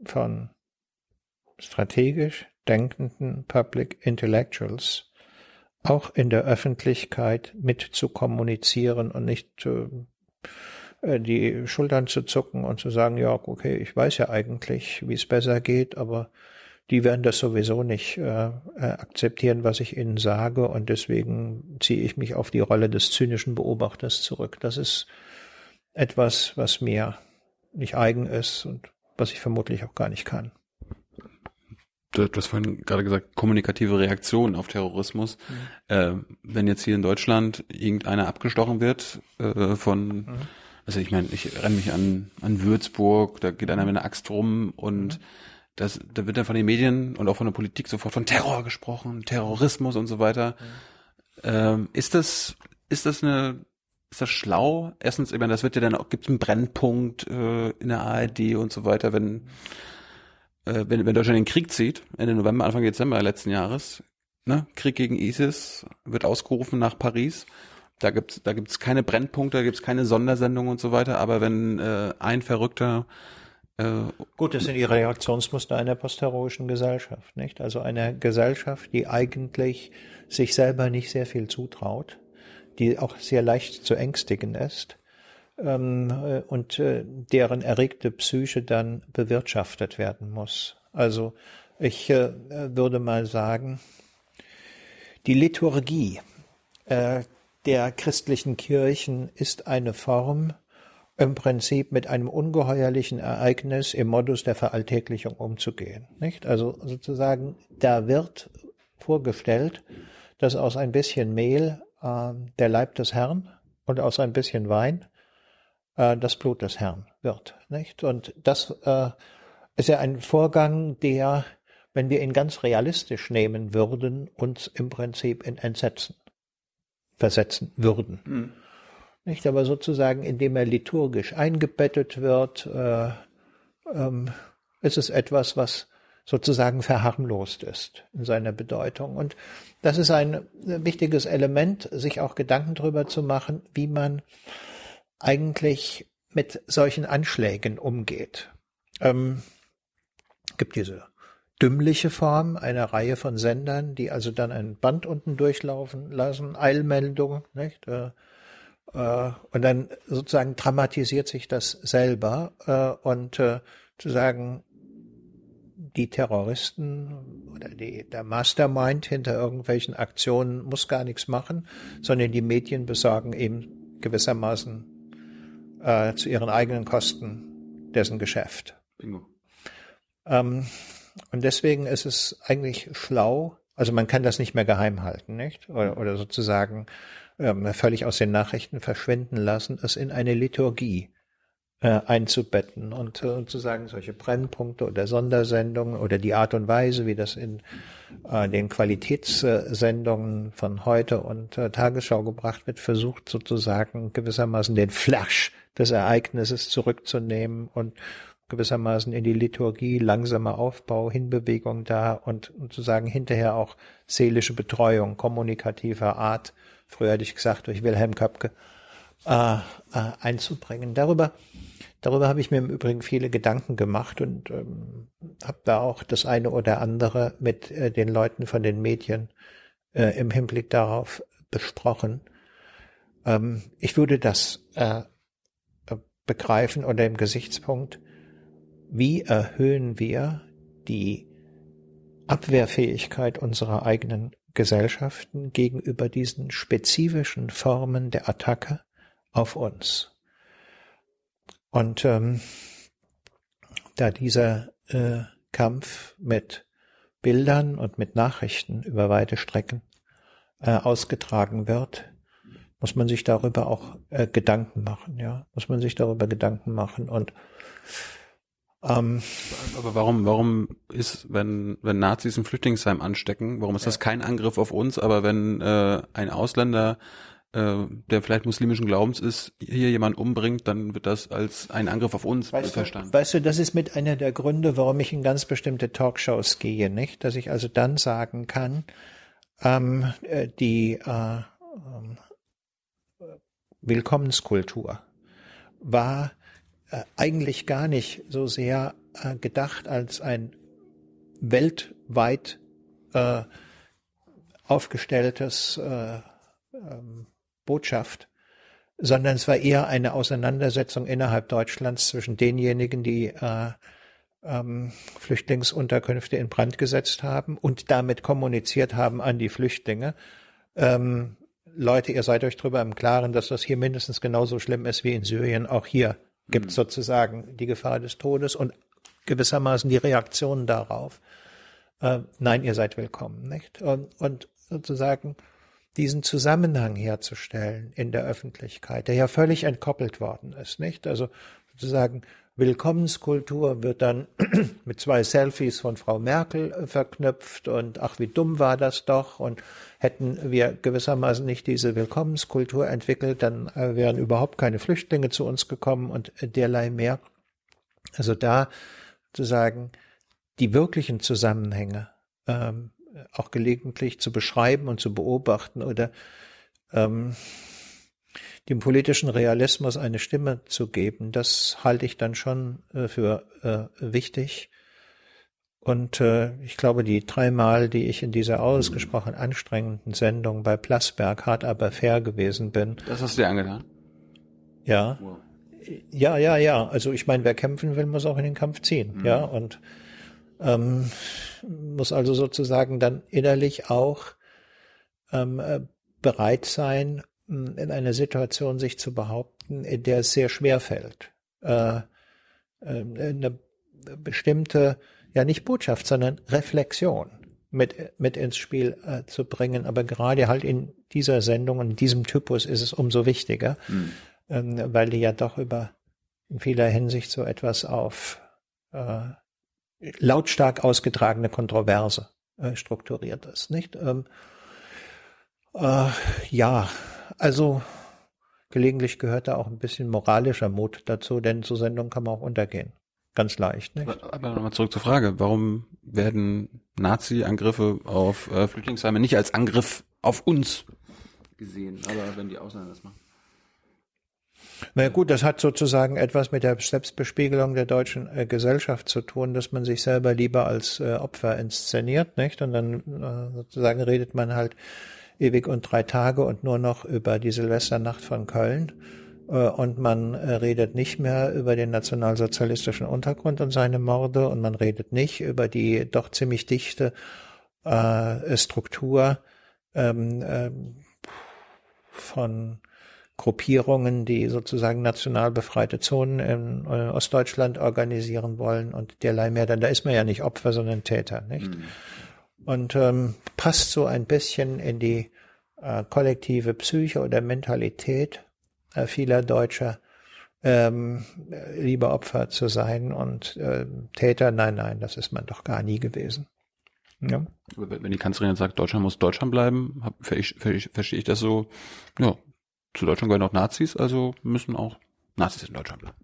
von strategisch denkenden Public Intellectuals, auch in der Öffentlichkeit mit zu kommunizieren und nicht äh, die Schultern zu zucken und zu sagen, ja, okay, ich weiß ja eigentlich, wie es besser geht, aber die werden das sowieso nicht äh, äh, akzeptieren, was ich ihnen sage, und deswegen ziehe ich mich auf die Rolle des zynischen Beobachters zurück. Das ist etwas, was mir nicht eigen ist und was ich vermutlich auch gar nicht kann. Du, du hast vorhin gerade gesagt, kommunikative Reaktion auf Terrorismus. Mhm. Äh, wenn jetzt hier in Deutschland irgendeiner abgestochen wird äh, von mhm also ich meine, ich renne mich an, an Würzburg, da geht einer mit einer Axt rum und mhm. das, da wird dann von den Medien und auch von der Politik sofort von Terror gesprochen, Terrorismus und so weiter. Mhm. Ähm, ist das, ist das eine, ist das schlau? Erstens, ich meine, das wird ja dann auch, gibt einen Brennpunkt äh, in der ARD und so weiter, wenn, äh, wenn, wenn Deutschland den Krieg zieht, Ende November, Anfang Dezember letzten Jahres, ne? Krieg gegen ISIS wird ausgerufen nach Paris. Da gibt's da gibt's keine Brennpunkte, da gibt's keine Sondersendungen und so weiter. Aber wenn äh, ein Verrückter äh, Gut, das sind die Reaktionsmuster einer postheroischen Gesellschaft, nicht? Also einer Gesellschaft, die eigentlich sich selber nicht sehr viel zutraut, die auch sehr leicht zu ängstigen ist ähm, äh, und äh, deren erregte Psyche dann bewirtschaftet werden muss. Also ich äh, würde mal sagen, die Liturgie äh, der christlichen Kirchen ist eine Form, im Prinzip mit einem ungeheuerlichen Ereignis im Modus der Veralltäglichung umzugehen. Nicht? Also sozusagen, da wird vorgestellt, dass aus ein bisschen Mehl äh, der Leib des Herrn und aus ein bisschen Wein äh, das Blut des Herrn wird. Nicht? Und das äh, ist ja ein Vorgang, der, wenn wir ihn ganz realistisch nehmen würden, uns im Prinzip in Entsetzen versetzen würden. Mhm. Nicht, aber sozusagen, indem er liturgisch eingebettet wird, äh, ähm, ist es etwas, was sozusagen verharmlost ist in seiner Bedeutung. Und das ist ein wichtiges Element, sich auch Gedanken darüber zu machen, wie man eigentlich mit solchen Anschlägen umgeht. Ähm, gibt diese dümmliche Form, eine Reihe von Sendern, die also dann ein Band unten durchlaufen lassen, Eilmeldung, nicht? Äh, äh, und dann sozusagen dramatisiert sich das selber äh, und äh, zu sagen, die Terroristen oder die, der Mastermind hinter irgendwelchen Aktionen muss gar nichts machen, sondern die Medien besorgen eben gewissermaßen äh, zu ihren eigenen Kosten dessen Geschäft. Bingo. Ähm, und deswegen ist es eigentlich schlau, also man kann das nicht mehr geheim halten, nicht? Oder, oder sozusagen ähm, völlig aus den Nachrichten verschwinden lassen, es in eine Liturgie äh, einzubetten und, äh, und zu sagen, solche Brennpunkte oder Sondersendungen oder die Art und Weise, wie das in äh, den Qualitätssendungen von heute und äh, Tagesschau gebracht wird, versucht sozusagen gewissermaßen den Flash des Ereignisses zurückzunehmen und gewissermaßen in die Liturgie, langsamer Aufbau, Hinbewegung da und, und zu sagen hinterher auch seelische Betreuung kommunikativer Art, früher hätte ich gesagt durch Wilhelm Köpke, äh, äh, einzubringen. Darüber, darüber habe ich mir im Übrigen viele Gedanken gemacht und ähm, habe da auch das eine oder andere mit äh, den Leuten von den Medien äh, im Hinblick darauf besprochen. Ähm, ich würde das äh, begreifen unter dem Gesichtspunkt, wie erhöhen wir die Abwehrfähigkeit unserer eigenen Gesellschaften gegenüber diesen spezifischen Formen der Attacke auf uns. Und ähm, da dieser äh, Kampf mit Bildern und mit Nachrichten über weite Strecken äh, ausgetragen wird, muss man sich darüber auch äh, Gedanken machen, ja, muss man sich darüber Gedanken machen und ähm, aber warum, warum ist, wenn, wenn Nazis ein Flüchtlingsheim anstecken, warum ist ja. das kein Angriff auf uns, aber wenn äh, ein Ausländer äh, der vielleicht muslimischen Glaubens ist, hier jemand umbringt, dann wird das als ein Angriff auf uns weißt verstanden. Du, weißt du, das ist mit einer der Gründe, warum ich in ganz bestimmte Talkshows gehe, nicht? Dass ich also dann sagen kann, ähm, äh, die äh, äh, Willkommenskultur war äh, eigentlich gar nicht so sehr äh, gedacht als ein weltweit äh, aufgestelltes äh, ähm, Botschaft, sondern es war eher eine Auseinandersetzung innerhalb Deutschlands zwischen denjenigen, die äh, ähm, Flüchtlingsunterkünfte in Brand gesetzt haben und damit kommuniziert haben an die Flüchtlinge. Ähm, Leute, ihr seid euch darüber im Klaren, dass das hier mindestens genauso schlimm ist wie in Syrien. Auch hier gibt es mhm. sozusagen die Gefahr des Todes und gewissermaßen die Reaktion darauf. Äh, nein, ihr seid willkommen, nicht? Und, und sozusagen diesen Zusammenhang herzustellen in der Öffentlichkeit, der ja völlig entkoppelt worden ist, nicht? Also sozusagen Willkommenskultur wird dann mit zwei Selfies von Frau Merkel äh, verknüpft und ach, wie dumm war das doch und hätten wir gewissermaßen nicht diese Willkommenskultur entwickelt, dann äh, wären überhaupt keine Flüchtlinge zu uns gekommen und derlei mehr. Also da zu sagen, die wirklichen Zusammenhänge ähm, auch gelegentlich zu beschreiben und zu beobachten oder ähm, dem politischen Realismus eine Stimme zu geben, das halte ich dann schon äh, für äh, wichtig. Und äh, ich glaube, die dreimal, die ich in dieser ausgesprochen anstrengenden Sendung bei Plasberg hart aber fair gewesen bin. Das hast du dir angetan? Ja. Wow. Ja, ja, ja. Also ich meine, wer kämpfen will, muss auch in den Kampf ziehen. Mhm. Ja, und ähm, muss also sozusagen dann innerlich auch ähm, äh, bereit sein, in einer Situation sich zu behaupten, in der es sehr schwer fällt, äh, äh, eine bestimmte, ja nicht Botschaft, sondern Reflexion mit, mit ins Spiel äh, zu bringen. Aber gerade halt in dieser Sendung und in diesem Typus ist es umso wichtiger, mhm. ähm, weil die ja doch über in vieler Hinsicht so etwas auf äh, lautstark ausgetragene Kontroverse äh, strukturiert ist, nicht? Ähm, äh, ja, also gelegentlich gehört da auch ein bisschen moralischer Mut dazu, denn zur Sendung kann man auch untergehen. Ganz leicht, nicht? Aber, aber nochmal zurück zur Frage, warum werden Nazi-Angriffe auf äh, Flüchtlingsheime nicht als Angriff auf uns gesehen, aber wenn die Ausländer das machen? Na ja, gut, das hat sozusagen etwas mit der Selbstbespiegelung der deutschen äh, Gesellschaft zu tun, dass man sich selber lieber als äh, Opfer inszeniert, nicht? Und dann äh, sozusagen redet man halt ewig und drei Tage und nur noch über die Silvesternacht von Köln. Äh, und man äh, redet nicht mehr über den nationalsozialistischen Untergrund und seine Morde und man redet nicht über die doch ziemlich dichte äh, Struktur ähm, äh, von Gruppierungen, die sozusagen national befreite Zonen in äh, Ostdeutschland organisieren wollen und derlei mehr. Denn da ist man ja nicht Opfer, sondern Täter, nicht? Mhm. Und ähm, passt so ein bisschen in die äh, kollektive Psyche oder Mentalität äh, vieler Deutscher, ähm, lieber Opfer zu sein und äh, Täter, nein, nein, das ist man doch gar nie gewesen. Ja. Wenn die Kanzlerin sagt, Deutschland muss Deutschland bleiben, verstehe ich das so, ja, zu Deutschland gehören auch Nazis, also müssen auch Nazis in Deutschland bleiben.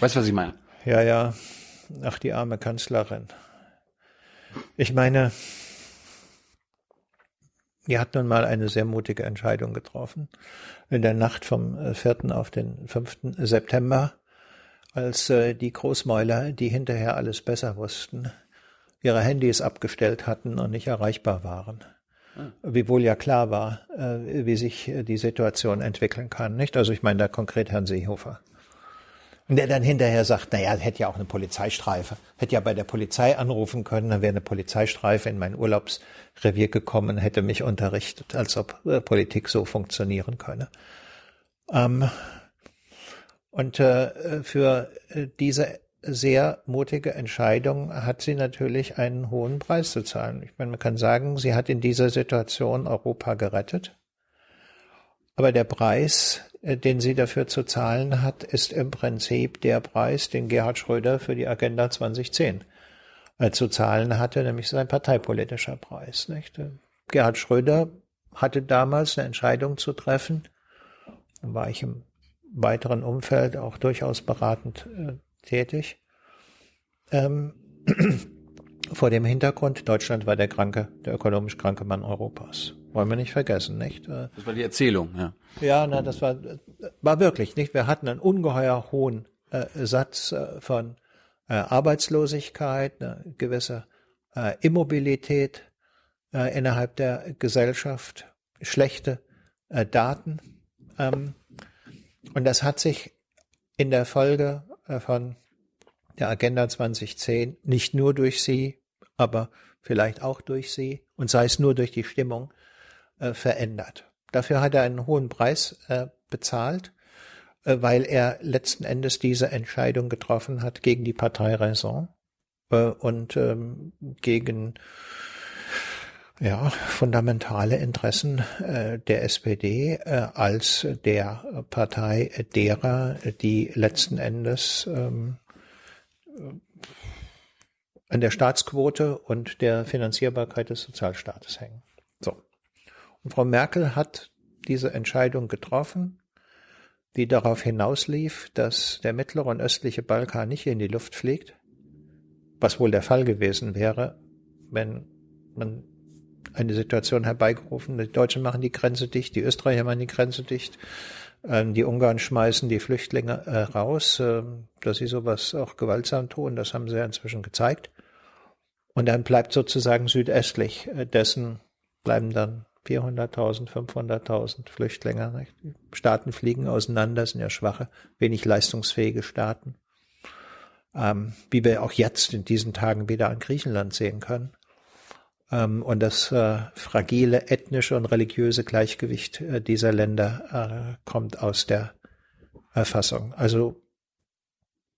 Weißt du, was ich meine? Ja, ja. Ach, die arme Kanzlerin. Ich meine, die hat nun mal eine sehr mutige Entscheidung getroffen. In der Nacht vom 4. Äh, auf den 5. September, als äh, die Großmäuler, die hinterher alles besser wussten, ihre Handys abgestellt hatten und nicht erreichbar waren. Hm. Wiewohl ja klar war, äh, wie sich die Situation entwickeln kann, nicht? Also ich meine da konkret Herrn Seehofer. Und der dann hinterher sagt, naja, hätte ja auch eine Polizeistreife. Hätte ja bei der Polizei anrufen können, dann wäre eine Polizeistreife in mein Urlaubsrevier gekommen, hätte mich unterrichtet, als ob äh, Politik so funktionieren könne. Ähm, und äh, für äh, diese sehr mutige Entscheidung hat sie natürlich einen hohen Preis zu zahlen. Ich meine, man kann sagen, sie hat in dieser Situation Europa gerettet. Aber der Preis, den sie dafür zu zahlen hat, ist im Prinzip der Preis, den Gerhard Schröder für die Agenda 2010 äh, zu zahlen hatte, nämlich sein parteipolitischer Preis. Nicht? Äh, Gerhard Schröder hatte damals eine Entscheidung zu treffen, da war ich im weiteren Umfeld auch durchaus beratend äh, tätig. Ähm, vor dem Hintergrund, Deutschland war der kranke, der ökonomisch kranke Mann Europas. Wollen wir nicht vergessen, nicht? Äh, das war die Erzählung, ja. Ja, na, das war, war wirklich, nicht? Wir hatten einen ungeheuer hohen äh, Satz äh, von äh, Arbeitslosigkeit, eine gewisse äh, Immobilität äh, innerhalb der Gesellschaft, schlechte Daten. Ähm, und das hat sich in der Folge von der Agenda 2010 nicht nur durch sie, aber vielleicht auch durch sie und sei es nur durch die Stimmung äh, verändert. Dafür hat er einen hohen Preis äh, bezahlt, äh, weil er letzten Endes diese Entscheidung getroffen hat gegen die Partei Raison äh, und ähm, gegen ja, fundamentale Interessen äh, der SPD äh, als der Partei derer, die letzten Endes ähm, an der Staatsquote und der Finanzierbarkeit des Sozialstaates hängen. Und Frau Merkel hat diese Entscheidung getroffen, die darauf hinauslief, dass der mittlere und östliche Balkan nicht in die Luft fliegt, was wohl der Fall gewesen wäre, wenn man eine Situation herbeigerufen, die Deutschen machen die Grenze dicht, die Österreicher machen die Grenze dicht, ähm, die Ungarn schmeißen die Flüchtlinge äh, raus, ähm, dass sie sowas auch gewaltsam tun, das haben sie ja inzwischen gezeigt. Und dann bleibt sozusagen südöstlich äh, dessen, bleiben dann 400.000, 500.000 Flüchtlinge. Staaten fliegen auseinander, sind ja schwache, wenig leistungsfähige Staaten. Ähm, wie wir auch jetzt in diesen Tagen wieder an Griechenland sehen können. Ähm, und das äh, fragile ethnische und religiöse Gleichgewicht äh, dieser Länder äh, kommt aus der Erfassung. Also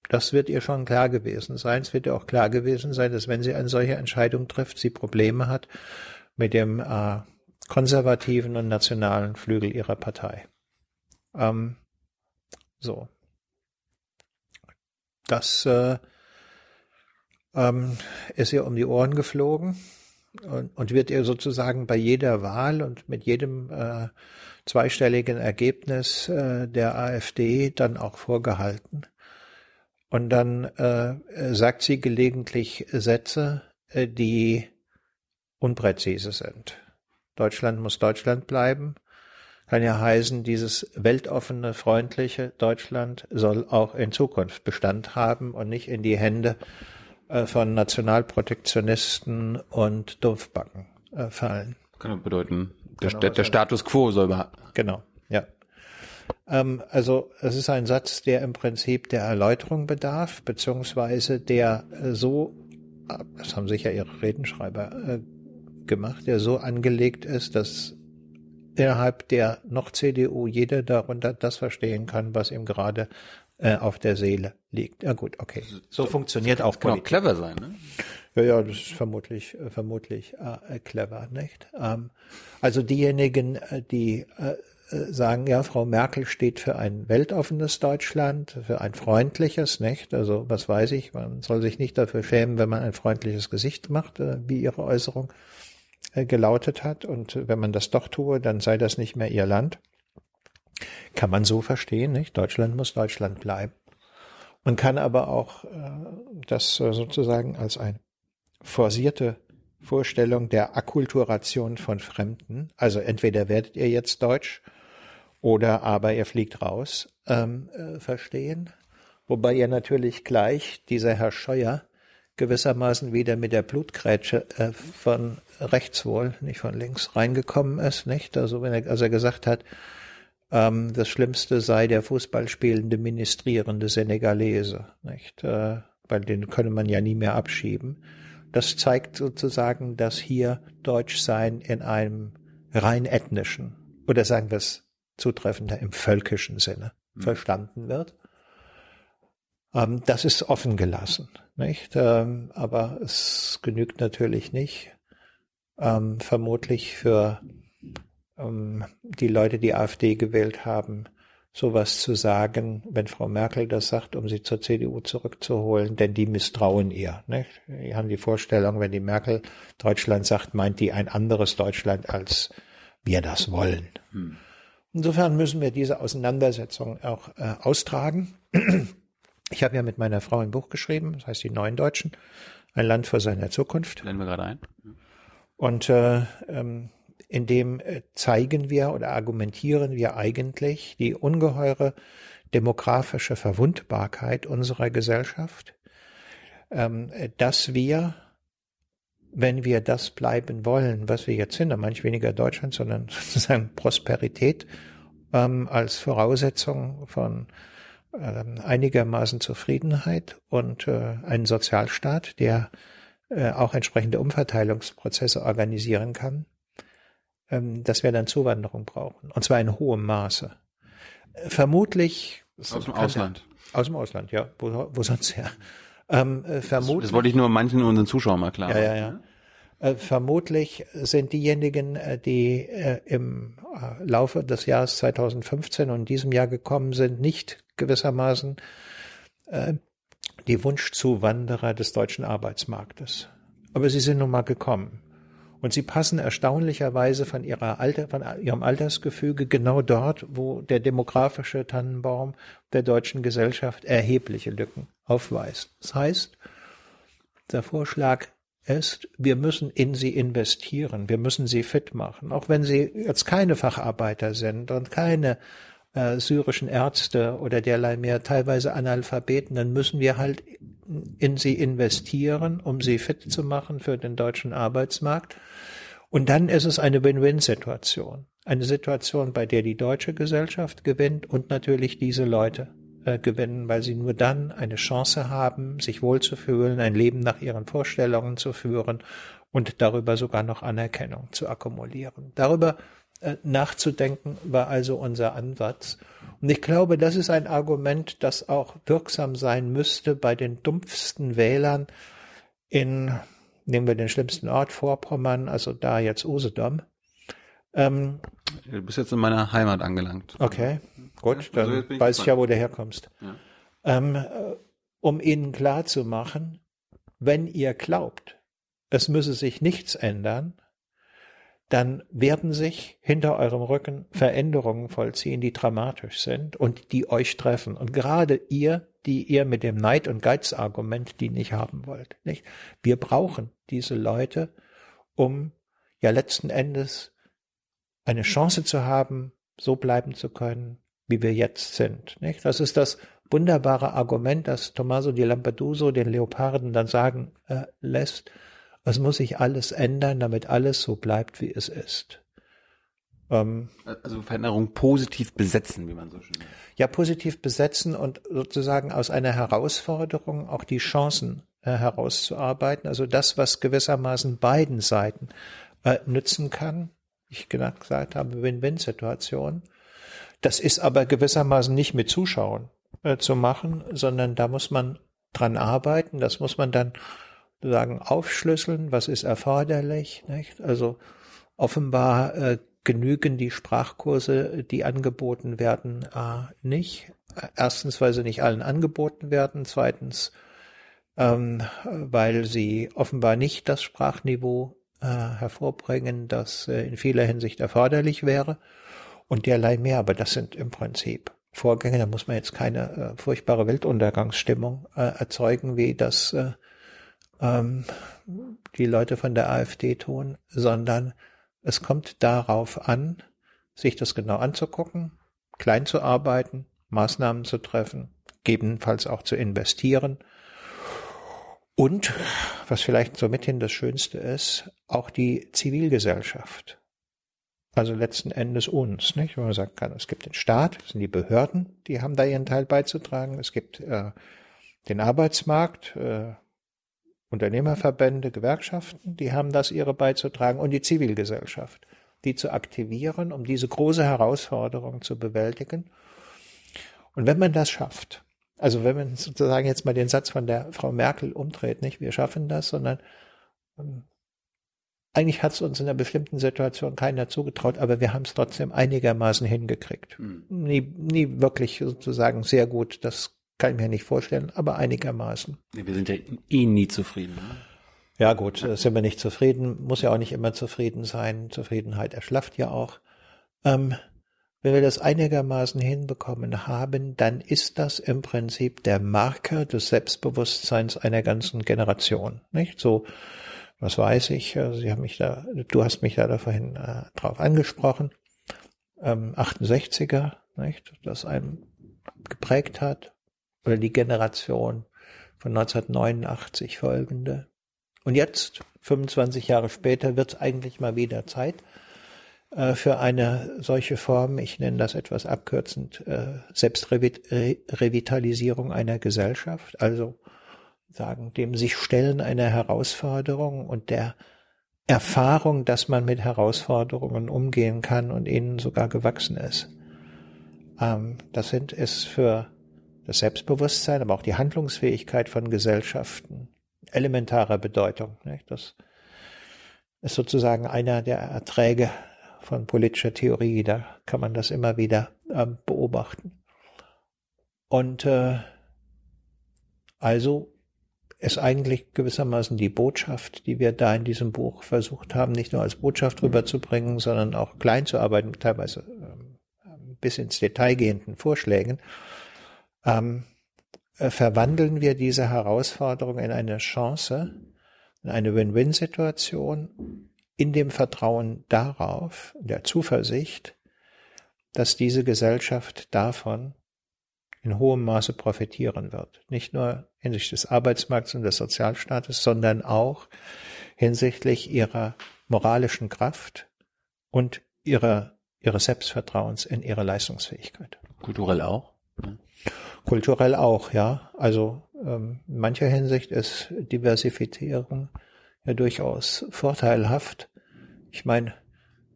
das wird ihr schon klar gewesen sein. Es wird ihr auch klar gewesen sein, dass wenn sie eine solche Entscheidung trifft, sie Probleme hat mit dem äh, konservativen und nationalen Flügel ihrer Partei. Ähm, so. Das äh, ähm, ist ihr um die Ohren geflogen und, und wird ihr sozusagen bei jeder Wahl und mit jedem äh, zweistelligen Ergebnis äh, der AfD dann auch vorgehalten. Und dann äh, sagt sie gelegentlich Sätze, äh, die unpräzise sind. Deutschland muss Deutschland bleiben. Kann ja heißen, dieses weltoffene, freundliche Deutschland soll auch in Zukunft Bestand haben und nicht in die Hände äh, von Nationalprotektionisten und Dumpfbacken äh, fallen. Kann bedeuten, der, genau, der Status quo soll behalten. Genau, ja. Ähm, also es ist ein Satz, der im Prinzip der Erläuterung bedarf, beziehungsweise der äh, so, das haben sicher Ihre Redenschreiber äh, gemacht, der so angelegt ist, dass innerhalb der noch CDU jeder darunter das verstehen kann, was ihm gerade äh, auf der Seele liegt. Ja gut, okay. So funktioniert auch Politik. Kann auch clever sein, ne? Ja, ja, das ist vermutlich, äh, vermutlich äh, clever, nicht? Ähm, also diejenigen, äh, die äh, äh, sagen, ja, Frau Merkel steht für ein weltoffenes Deutschland, für ein freundliches, nicht? Also, was weiß ich, man soll sich nicht dafür schämen, wenn man ein freundliches Gesicht macht, äh, wie ihre Äußerung äh, gelautet hat. Und wenn man das doch tue, dann sei das nicht mehr ihr Land. Kann man so verstehen, nicht? Deutschland muss Deutschland bleiben. Man kann aber auch das sozusagen als ein forcierte Vorstellung der Akkulturation von Fremden, also entweder werdet ihr jetzt Deutsch oder aber ihr fliegt raus, ähm, äh, verstehen. Wobei ihr natürlich gleich dieser Herr Scheuer gewissermaßen wieder mit der Blutgrätsche äh, von rechts wohl, nicht von links, reingekommen ist, nicht? Also wenn er, als er gesagt hat, ähm, das Schlimmste sei der Fußballspielende ministrierende Senegalese, nicht? Äh, weil den könne man ja nie mehr abschieben. Das zeigt sozusagen, dass hier Deutschsein in einem rein ethnischen oder sagen wir es zutreffender im völkischen Sinne mhm. verstanden wird. Ähm, das ist offen gelassen, nicht? Ähm, aber es genügt natürlich nicht. Ähm, vermutlich für ähm, die Leute, die AfD gewählt haben, sowas zu sagen, wenn Frau Merkel das sagt, um sie zur CDU zurückzuholen, denn die misstrauen ihr. Nicht? Die haben die Vorstellung, wenn die Merkel Deutschland sagt, meint die ein anderes Deutschland, als wir das wollen. Hm. Insofern müssen wir diese Auseinandersetzung auch äh, austragen. Ich habe ja mit meiner Frau ein Buch geschrieben, das heißt Die Neuen Deutschen, ein Land vor seiner Zukunft. Nennen wir gerade ein. Und äh, ähm, in dem äh, zeigen wir oder argumentieren wir eigentlich die ungeheure demografische Verwundbarkeit unserer Gesellschaft, ähm, dass wir wenn wir das bleiben wollen, was wir jetzt sind, manch weniger Deutschland, sondern sozusagen Prosperität ähm, als Voraussetzung von einigermaßen Zufriedenheit und äh, einen Sozialstaat, der äh, auch entsprechende Umverteilungsprozesse organisieren kann, ähm, dass wir dann Zuwanderung brauchen. Und zwar in hohem Maße. Vermutlich aus dem Ausland. aus dem Ausland, ja. Wo, wo sonst her? Ähm, äh, vermutlich, das, wollte ich nur manchen unseren Zuschauern mal klar Ja, ja, ja. Äh, vermutlich sind diejenigen, äh, die äh, im Laufe des Jahres 2015 und diesem Jahr gekommen sind, nicht gewissermaßen die Wunschzuwanderer des deutschen Arbeitsmarktes. Aber sie sind nun mal gekommen. Und sie passen erstaunlicherweise von, ihrer Alter, von ihrem Altersgefüge genau dort, wo der demografische Tannenbaum der deutschen Gesellschaft erhebliche Lücken aufweist. Das heißt, der Vorschlag ist, wir müssen in sie investieren, wir müssen sie fit machen, auch wenn sie jetzt keine Facharbeiter sind und keine äh, syrischen Ärzte oder derlei mehr, teilweise Analphabeten, dann müssen wir halt in sie investieren, um sie fit zu machen für den deutschen Arbeitsmarkt. Und dann ist es eine Win-Win-Situation. Eine Situation, bei der die deutsche Gesellschaft gewinnt und natürlich diese Leute äh, gewinnen, weil sie nur dann eine Chance haben, sich wohlzufühlen, ein Leben nach ihren Vorstellungen zu führen und darüber sogar noch Anerkennung zu akkumulieren. Darüber äh, nachzudenken war also unser Ansatz. Und ich glaube, das ist ein Argument, das auch wirksam sein müsste bei den dumpfsten Wählern in, nehmen wir den schlimmsten Ort Vorpommern, also da jetzt Usedom. Ähm, du bist jetzt in meiner Heimat angelangt. Okay, gut, dann also weiß ich ja, wo du herkommst. Ja. Ähm, äh, um ihnen klar zu machen, wenn ihr glaubt, es müsse sich nichts ändern, dann werden sich hinter eurem Rücken Veränderungen vollziehen, die dramatisch sind und die euch treffen. Und gerade ihr, die ihr mit dem Neid- und Geizargument die nicht haben wollt, nicht? Wir brauchen diese Leute, um ja letzten Endes eine Chance zu haben, so bleiben zu können, wie wir jetzt sind, nicht? Das ist das wunderbare Argument, das Tommaso di Lampeduso den Leoparden dann sagen äh, lässt, es muss sich alles ändern, damit alles so bleibt, wie es ist. Ähm, also Veränderung positiv besetzen, wie man so schön sagt. Ja, positiv besetzen und sozusagen aus einer Herausforderung auch die Chancen äh, herauszuarbeiten. Also das, was gewissermaßen beiden Seiten äh, nützen kann. Ich gesagt habe, Win-Win-Situation. Das ist aber gewissermaßen nicht mit Zuschauern äh, zu machen, sondern da muss man dran arbeiten. Das muss man dann sagen aufschlüsseln, was ist erforderlich. Nicht? Also offenbar äh, genügen die Sprachkurse, die angeboten werden, äh, nicht. Erstens, weil sie nicht allen angeboten werden. Zweitens, ähm, weil sie offenbar nicht das Sprachniveau äh, hervorbringen, das äh, in vieler Hinsicht erforderlich wäre. Und derlei mehr. Aber das sind im Prinzip Vorgänge. Da muss man jetzt keine äh, furchtbare Weltuntergangsstimmung äh, erzeugen, wie das äh, ähm, die Leute von der AfD tun, sondern es kommt darauf an, sich das genau anzugucken, klein zu arbeiten, Maßnahmen zu treffen, gegebenenfalls auch zu investieren und, was vielleicht so mithin das Schönste ist, auch die Zivilgesellschaft. Also letzten Endes uns, nicht? Wenn man sagen kann, es gibt den Staat, es sind die Behörden, die haben da ihren Teil beizutragen. Es gibt äh, den Arbeitsmarkt, äh, Unternehmerverbände, Gewerkschaften, die haben das ihre beizutragen und die Zivilgesellschaft, die zu aktivieren, um diese große Herausforderung zu bewältigen. Und wenn man das schafft, also wenn man sozusagen jetzt mal den Satz von der Frau Merkel umdreht, nicht wir schaffen das, sondern ähm, eigentlich hat es uns in einer bestimmten Situation keiner zugetraut, aber wir haben es trotzdem einigermaßen hingekriegt. Mhm. Nie, nie wirklich sozusagen sehr gut. Das kann ich mir nicht vorstellen, aber einigermaßen. Wir sind ja eh nie zufrieden. Ne? Ja gut, sind wir nicht zufrieden, muss ja auch nicht immer zufrieden sein. Zufriedenheit erschlafft ja auch. Ähm, wenn wir das einigermaßen hinbekommen haben, dann ist das im Prinzip der Marker des Selbstbewusstseins einer ganzen Generation. Nicht so, was weiß ich, also Sie haben mich da, du hast mich da, da vorhin äh, drauf angesprochen, ähm, 68er, nicht, das einen geprägt hat, oder die Generation von 1989 folgende. Und jetzt, 25 Jahre später, wird es eigentlich mal wieder Zeit äh, für eine solche Form, ich nenne das etwas abkürzend, äh, Selbstrevitalisierung einer Gesellschaft, also sagen, dem sich Stellen einer Herausforderung und der Erfahrung, dass man mit Herausforderungen umgehen kann und ihnen sogar gewachsen ist. Ähm, das sind es für das Selbstbewusstsein, aber auch die Handlungsfähigkeit von Gesellschaften elementarer Bedeutung. Nicht? Das ist sozusagen einer der Erträge von politischer Theorie. Da kann man das immer wieder äh, beobachten. Und äh, also ist eigentlich gewissermaßen die Botschaft, die wir da in diesem Buch versucht haben, nicht nur als Botschaft rüberzubringen, sondern auch klein zu arbeiten, teilweise äh, bis ins Detail gehenden Vorschlägen, ähm, äh, verwandeln wir diese Herausforderung in eine Chance, in eine Win-Win-Situation, in dem Vertrauen darauf, der Zuversicht, dass diese Gesellschaft davon in hohem Maße profitieren wird. Nicht nur hinsichtlich des Arbeitsmarkts und des Sozialstaates, sondern auch hinsichtlich ihrer moralischen Kraft und ihrer, ihres Selbstvertrauens in ihre Leistungsfähigkeit. Kulturell auch? Kulturell auch, ja. Also ähm, in mancher Hinsicht ist Diversifizierung ja durchaus vorteilhaft. Ich meine,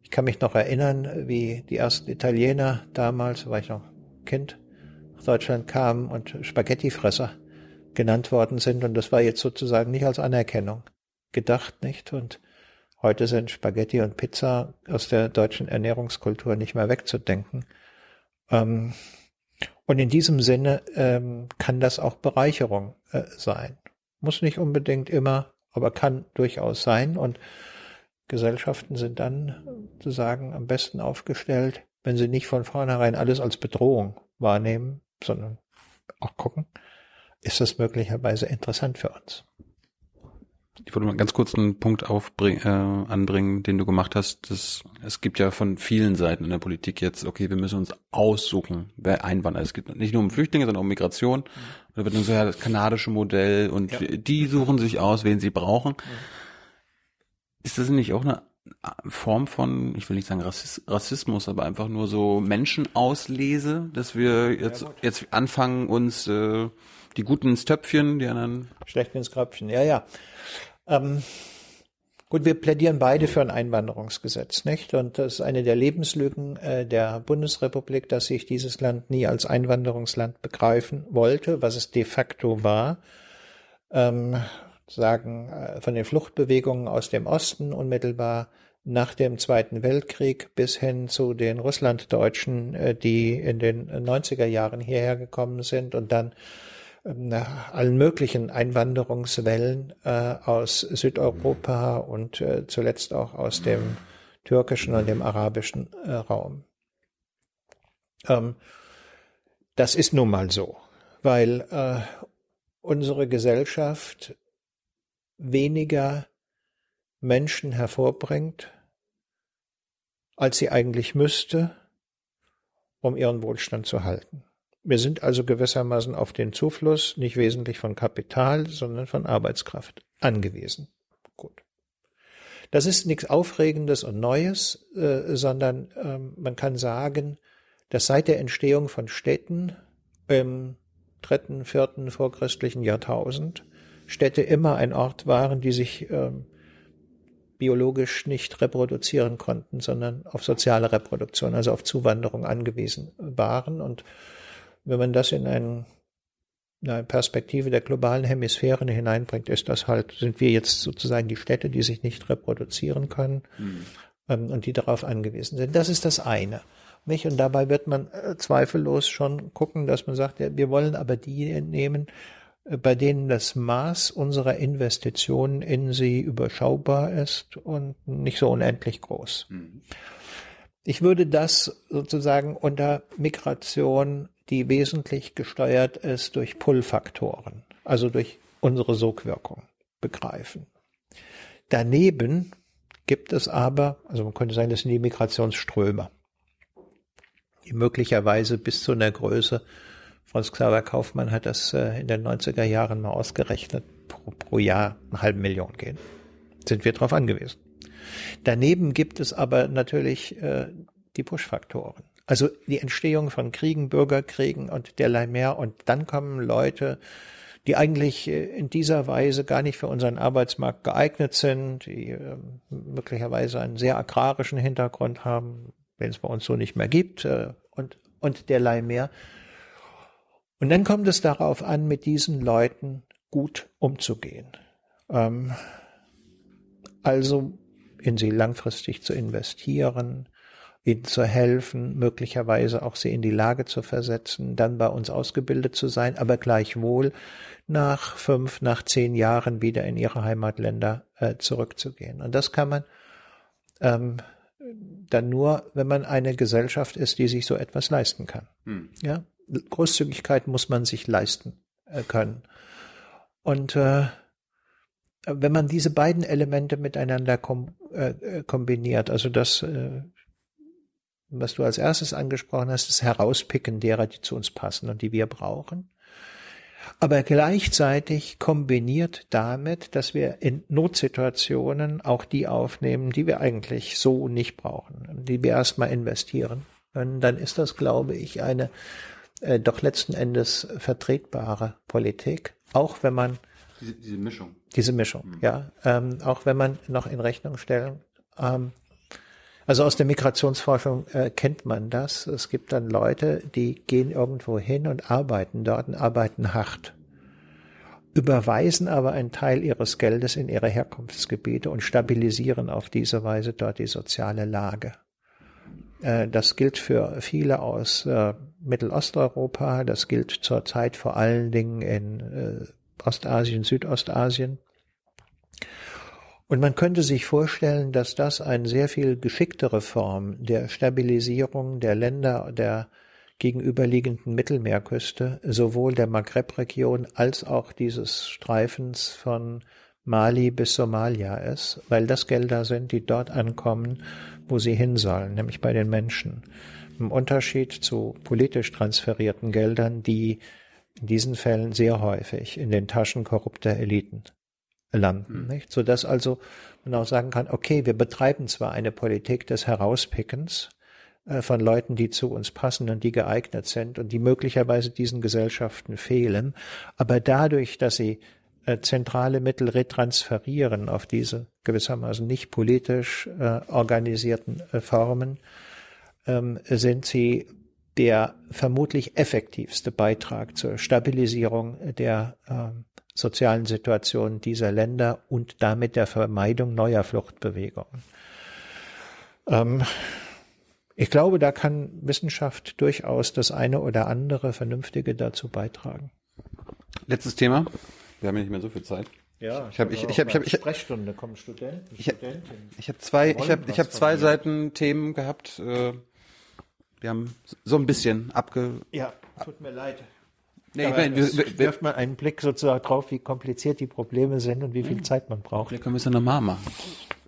ich kann mich noch erinnern, wie die ersten Italiener damals, war ich noch Kind, Deutschland kamen und Spaghettifresser genannt worden sind. Und das war jetzt sozusagen nicht als Anerkennung gedacht, nicht? Und heute sind Spaghetti und Pizza aus der deutschen Ernährungskultur nicht mehr wegzudenken. Ähm, und in diesem Sinne ähm, kann das auch Bereicherung äh, sein. Muss nicht unbedingt immer, aber kann durchaus sein. Und Gesellschaften sind dann sozusagen am besten aufgestellt, wenn sie nicht von vornherein alles als Bedrohung wahrnehmen, sondern auch gucken, ist das möglicherweise interessant für uns. Ich wollte mal ganz kurz einen Punkt aufbringen, äh, anbringen, den du gemacht hast. Das, es gibt ja von vielen Seiten in der Politik jetzt, okay, wir müssen uns aussuchen, wer einwandert. Es geht nicht nur um Flüchtlinge, sondern um Migration. Mhm. Da wird dann so ja das kanadische Modell und ja. die suchen sich aus, wen sie brauchen. Mhm. Ist das nicht auch eine Form von, ich will nicht sagen Rassismus, aber einfach nur so Menschenauslese, dass wir jetzt, ja, jetzt anfangen, uns äh, die Guten ins Töpfchen, die anderen. Schlechten ins Kröpfchen, ja, ja. Ähm, gut, wir plädieren beide für ein Einwanderungsgesetz, nicht? Und das ist eine der Lebenslügen äh, der Bundesrepublik, dass sich dieses Land nie als Einwanderungsland begreifen wollte, was es de facto war. Ähm, sagen, äh, von den Fluchtbewegungen aus dem Osten unmittelbar nach dem Zweiten Weltkrieg bis hin zu den Russlanddeutschen, äh, die in den 90er Jahren hierher gekommen sind und dann ähm, allen möglichen Einwanderungswellen äh, aus Südeuropa und zuletzt auch aus dem türkischen und dem arabischen Raum. Ähm, das ist nun mal so, weil unsere Gesellschaft weniger Menschen hervorbringt, als sie eigentlich müsste, um ihren Wohlstand zu halten. Wir sind also gewissermaßen auf den Zufluss nicht wesentlich von Kapital, sondern von Arbeitskraft angewiesen. Gut. Das ist nichts Aufregendes und Neues, äh, sondern ähm, man kann sagen, dass seit der Entstehung von Städten im dritten, vierten vorchristlichen Jahrtausend Städte immer ein Ort waren, die sich ähm, biologisch nicht reproduzieren konnten, sondern auf soziale Reproduktion, also auf Zuwanderung angewiesen waren. Und wenn man das in einen, eine Perspektive der globalen Hemisphären hineinbringt, ist das halt, sind wir jetzt sozusagen die Städte, die sich nicht reproduzieren können mhm. ähm, und die darauf angewiesen sind. Das ist das eine. Nicht? Und dabei wird man äh, zweifellos schon gucken, dass man sagt, ja, wir wollen aber die nehmen, bei denen das Maß unserer Investitionen in sie überschaubar ist und nicht so unendlich groß. Mhm. Ich würde das sozusagen unter Migration, die wesentlich gesteuert ist durch Pull-Faktoren, also durch unsere Sogwirkung, begreifen. Daneben gibt es aber, also man könnte sagen, das sind die Migrationsströme, die möglicherweise bis zu einer Größe Franz Xaver Kaufmann hat das äh, in den 90er Jahren mal ausgerechnet, pro, pro Jahr eine halbe Million gehen. Sind wir darauf angewiesen. Daneben gibt es aber natürlich äh, die Push-Faktoren. Also die Entstehung von Kriegen, Bürgerkriegen und derlei mehr. Und dann kommen Leute, die eigentlich äh, in dieser Weise gar nicht für unseren Arbeitsmarkt geeignet sind, die äh, möglicherweise einen sehr agrarischen Hintergrund haben, den es bei uns so nicht mehr gibt äh, und, und derlei mehr. Und dann kommt es darauf an, mit diesen Leuten gut umzugehen. Ähm, also in sie langfristig zu investieren, ihnen zu helfen, möglicherweise auch sie in die Lage zu versetzen, dann bei uns ausgebildet zu sein, aber gleichwohl nach fünf, nach zehn Jahren wieder in ihre Heimatländer äh, zurückzugehen. Und das kann man ähm, dann nur, wenn man eine Gesellschaft ist, die sich so etwas leisten kann. Hm. Ja, Großzügigkeit muss man sich leisten äh, können. Und äh, wenn man diese beiden Elemente miteinander kom äh, äh, kombiniert, also das, äh, was du als erstes angesprochen hast, das Herauspicken derer, die zu uns passen und die wir brauchen, aber gleichzeitig kombiniert damit, dass wir in Notsituationen auch die aufnehmen, die wir eigentlich so nicht brauchen, die wir erstmal investieren können, dann ist das, glaube ich, eine äh, doch letzten Endes vertretbare Politik, auch wenn man diese, diese Mischung. Diese Mischung, mhm. ja. Ähm, auch wenn man noch in Rechnung stellen. Ähm, also aus der Migrationsforschung äh, kennt man das. Es gibt dann Leute, die gehen irgendwo hin und arbeiten dort und arbeiten hart, überweisen aber einen Teil ihres Geldes in ihre Herkunftsgebiete und stabilisieren auf diese Weise dort die soziale Lage. Äh, das gilt für viele aus äh, Mittelosteuropa, das gilt zurzeit vor allen Dingen in, äh, Ostasien, Südostasien. Und man könnte sich vorstellen, dass das eine sehr viel geschicktere Form der Stabilisierung der Länder der gegenüberliegenden Mittelmeerküste, sowohl der Maghreb-Region als auch dieses Streifens von Mali bis Somalia ist, weil das Gelder sind, die dort ankommen, wo sie hin sollen, nämlich bei den Menschen. Im Unterschied zu politisch transferierten Geldern, die in diesen Fällen sehr häufig in den Taschen korrupter Eliten landen, mhm. nicht? Sodass also man auch sagen kann, okay, wir betreiben zwar eine Politik des Herauspickens äh, von Leuten, die zu uns passen und die geeignet sind und die möglicherweise diesen Gesellschaften fehlen, aber dadurch, dass sie äh, zentrale Mittel retransferieren auf diese gewissermaßen nicht politisch äh, organisierten äh, Formen, ähm, sind sie der vermutlich effektivste Beitrag zur Stabilisierung der äh, sozialen Situation dieser Länder und damit der Vermeidung neuer Fluchtbewegungen. Ähm, ich glaube, da kann Wissenschaft durchaus das eine oder andere Vernünftige dazu beitragen. Letztes Thema. Wir haben ja nicht mehr so viel Zeit. Ja, ich habe ich, ich habe ich ich, Sprechstunde kommen Studenten, ich, ich habe zwei ich habe ich habe zwei Seiten Themen gehabt. Äh, wir haben so ein bisschen abge Ja, tut mir leid. Nee, ich meine, wir, wir, wirft man einen Blick sozusagen drauf, wie kompliziert die Probleme sind und wie viel Zeit man braucht. Vielleicht können wir es ja nochmal machen.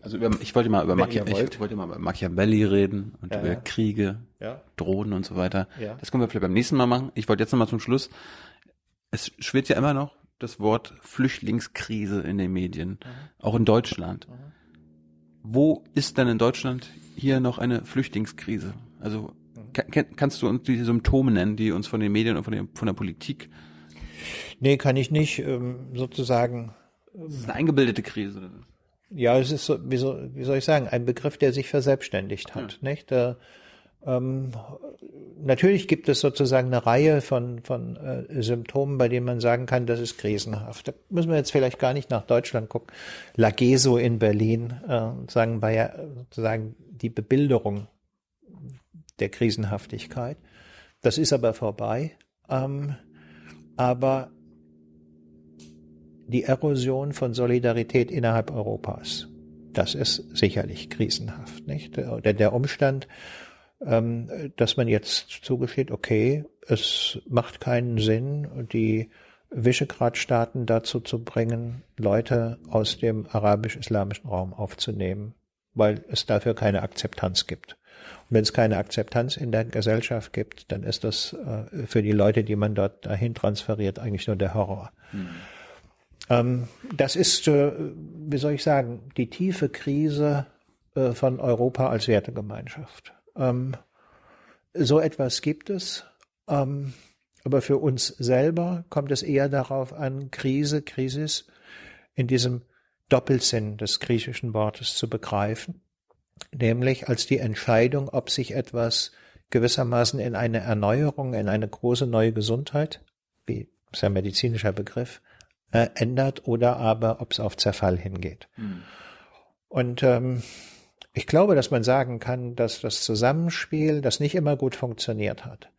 Also über, ich wollte mal über Machi ich wollte mal über Machiavelli reden und ja, über ja. Kriege, ja. Drohnen und so weiter. Das können wir vielleicht beim nächsten Mal machen. Ich wollte jetzt nochmal zum Schluss. Es schwirrt ja immer noch das Wort Flüchtlingskrise in den Medien, mhm. auch in Deutschland. Mhm. Wo ist denn in Deutschland hier noch eine Flüchtlingskrise? Also kann, kannst du uns die Symptome nennen, die uns von den Medien und von, den, von der Politik? Nee, kann ich nicht. Ähm, sozusagen. Das ist eine eingebildete Krise. Ja, es ist so, wie, so, wie soll ich sagen, ein Begriff, der sich verselbstständigt hat. Ja. Nicht? Da, ähm, natürlich gibt es sozusagen eine Reihe von, von äh, Symptomen, bei denen man sagen kann, das ist krisenhaft. Da müssen wir jetzt vielleicht gar nicht nach Deutschland gucken. Lageso in Berlin, äh, sagen ja sozusagen die Bebilderung der Krisenhaftigkeit. Das ist aber vorbei. Ähm, aber die Erosion von Solidarität innerhalb Europas, das ist sicherlich krisenhaft, nicht? Oder der Umstand, dass man jetzt zugesteht, okay, es macht keinen Sinn, die Visegrad-Staaten dazu zu bringen, Leute aus dem arabisch-islamischen Raum aufzunehmen, weil es dafür keine Akzeptanz gibt. Und wenn es keine Akzeptanz in der Gesellschaft gibt, dann ist das äh, für die Leute, die man dort dahin transferiert, eigentlich nur der Horror. Mhm. Ähm, das ist, äh, wie soll ich sagen, die tiefe Krise äh, von Europa als Wertegemeinschaft. Ähm, so etwas gibt es. Ähm, aber für uns selber kommt es eher darauf an, Krise, Krisis in diesem Doppelsinn des griechischen Wortes zu begreifen nämlich als die Entscheidung, ob sich etwas gewissermaßen in eine Erneuerung, in eine große neue Gesundheit, wie ist ein medizinischer Begriff, äh, ändert oder aber ob es auf Zerfall hingeht. Mhm. Und ähm, ich glaube, dass man sagen kann, dass das Zusammenspiel, das nicht immer gut funktioniert hat,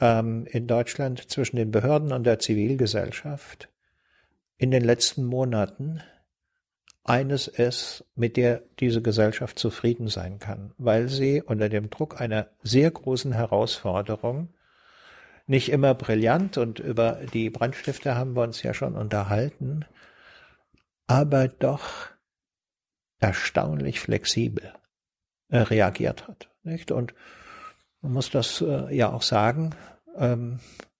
ähm, in Deutschland zwischen den Behörden und der Zivilgesellschaft in den letzten Monaten eines ist, mit der diese Gesellschaft zufrieden sein kann, weil sie unter dem Druck einer sehr großen Herausforderung nicht immer brillant und über die Brandstifter haben wir uns ja schon unterhalten, aber doch erstaunlich flexibel äh, reagiert hat. Nicht? Und man muss das äh, ja auch sagen, ähm,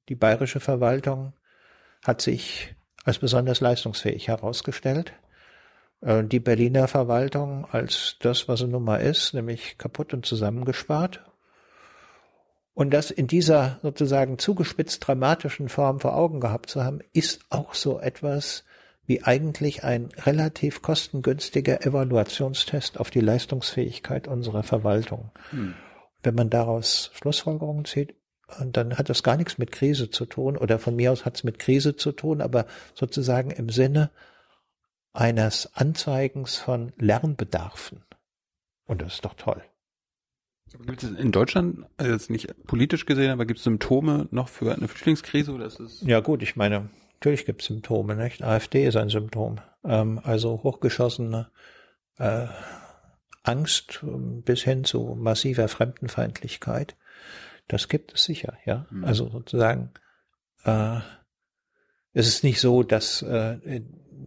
die bayerische Verwaltung hat sich als besonders leistungsfähig herausgestellt. Äh, die Berliner Verwaltung als das, was sie nun mal ist, nämlich kaputt und zusammengespart. Und das in dieser sozusagen zugespitzt dramatischen Form vor Augen gehabt zu haben, ist auch so etwas wie eigentlich ein relativ kostengünstiger Evaluationstest auf die Leistungsfähigkeit unserer Verwaltung. Hm. Wenn man daraus Schlussfolgerungen zieht, dann hat das gar nichts mit Krise zu tun oder von mir aus hat es mit Krise zu tun, aber sozusagen im Sinne eines Anzeigens von Lernbedarfen. Und das ist doch toll. Gibt es in Deutschland, also jetzt nicht politisch gesehen, aber gibt es Symptome noch für eine Flüchtlingskrise oder ist es? Ja gut, ich meine, natürlich gibt es Symptome, nicht? AfD ist ein Symptom. Ähm, also hochgeschossene äh, Angst ähm, bis hin zu massiver Fremdenfeindlichkeit. Das gibt es sicher, ja. Mhm. Also sozusagen, äh, es ist nicht so, dass äh,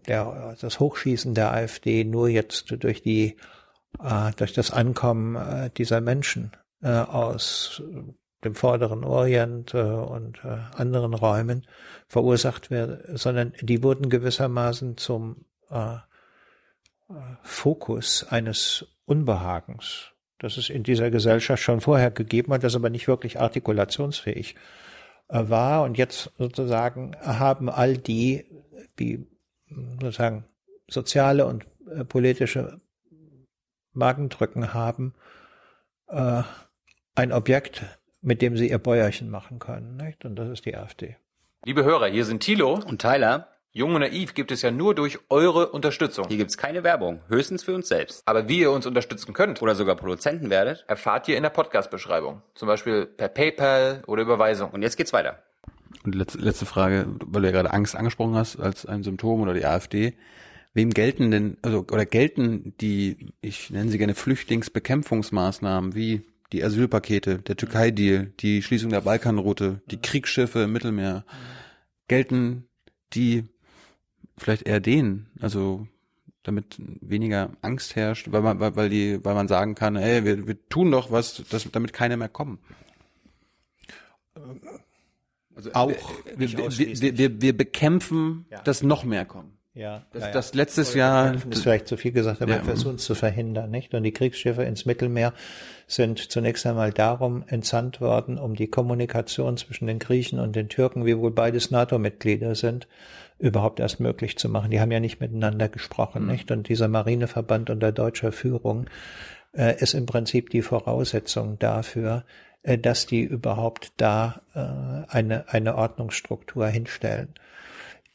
der, das Hochschießen der AfD nur jetzt durch die äh, durch das Ankommen äh, dieser Menschen äh, aus dem vorderen Orient äh, und äh, anderen Räumen verursacht wird, sondern die wurden gewissermaßen zum äh, Fokus eines Unbehagens, das es in dieser Gesellschaft schon vorher gegeben hat, das aber nicht wirklich artikulationsfähig war. Und jetzt sozusagen haben all die, die sozusagen soziale und politische Magendrücken haben, ein Objekt mit dem sie ihr Bäuerchen machen können. Nicht? Und das ist die AfD. Liebe Hörer, hier sind Thilo und Tyler. Jung und Naiv gibt es ja nur durch eure Unterstützung. Hier gibt es keine Werbung, höchstens für uns selbst. Aber wie ihr uns unterstützen könnt oder sogar Produzenten werdet, erfahrt ihr in der Podcast-Beschreibung. Zum Beispiel per PayPal oder Überweisung. Und jetzt geht's weiter. Und letzte, letzte Frage, weil du ja gerade Angst angesprochen hast als ein Symptom oder die AfD. Wem gelten denn, also oder gelten die, ich nenne sie gerne Flüchtlingsbekämpfungsmaßnahmen wie die Asylpakete, der Türkei-Deal, die Schließung der Balkanroute, die Kriegsschiffe im Mittelmeer, gelten die vielleicht eher denen, also damit weniger Angst herrscht, weil man, weil die, weil man sagen kann, hey, wir, wir tun doch was, dass, damit keine mehr kommen. Also auch. Wir, wir, wir, wir bekämpfen, dass noch mehr kommen. Ja, das, ja, das letztes Jahr das ist vielleicht zu viel gesagt, aber ja. versuchen es zu verhindern, nicht? Und die Kriegsschiffe ins Mittelmeer sind zunächst einmal darum entsandt worden, um die Kommunikation zwischen den Griechen und den Türken, wie wohl beides NATO-Mitglieder sind, überhaupt erst möglich zu machen. Die haben ja nicht miteinander gesprochen, mhm. nicht? Und dieser Marineverband unter deutscher Führung äh, ist im Prinzip die Voraussetzung dafür, äh, dass die überhaupt da äh, eine eine Ordnungsstruktur hinstellen.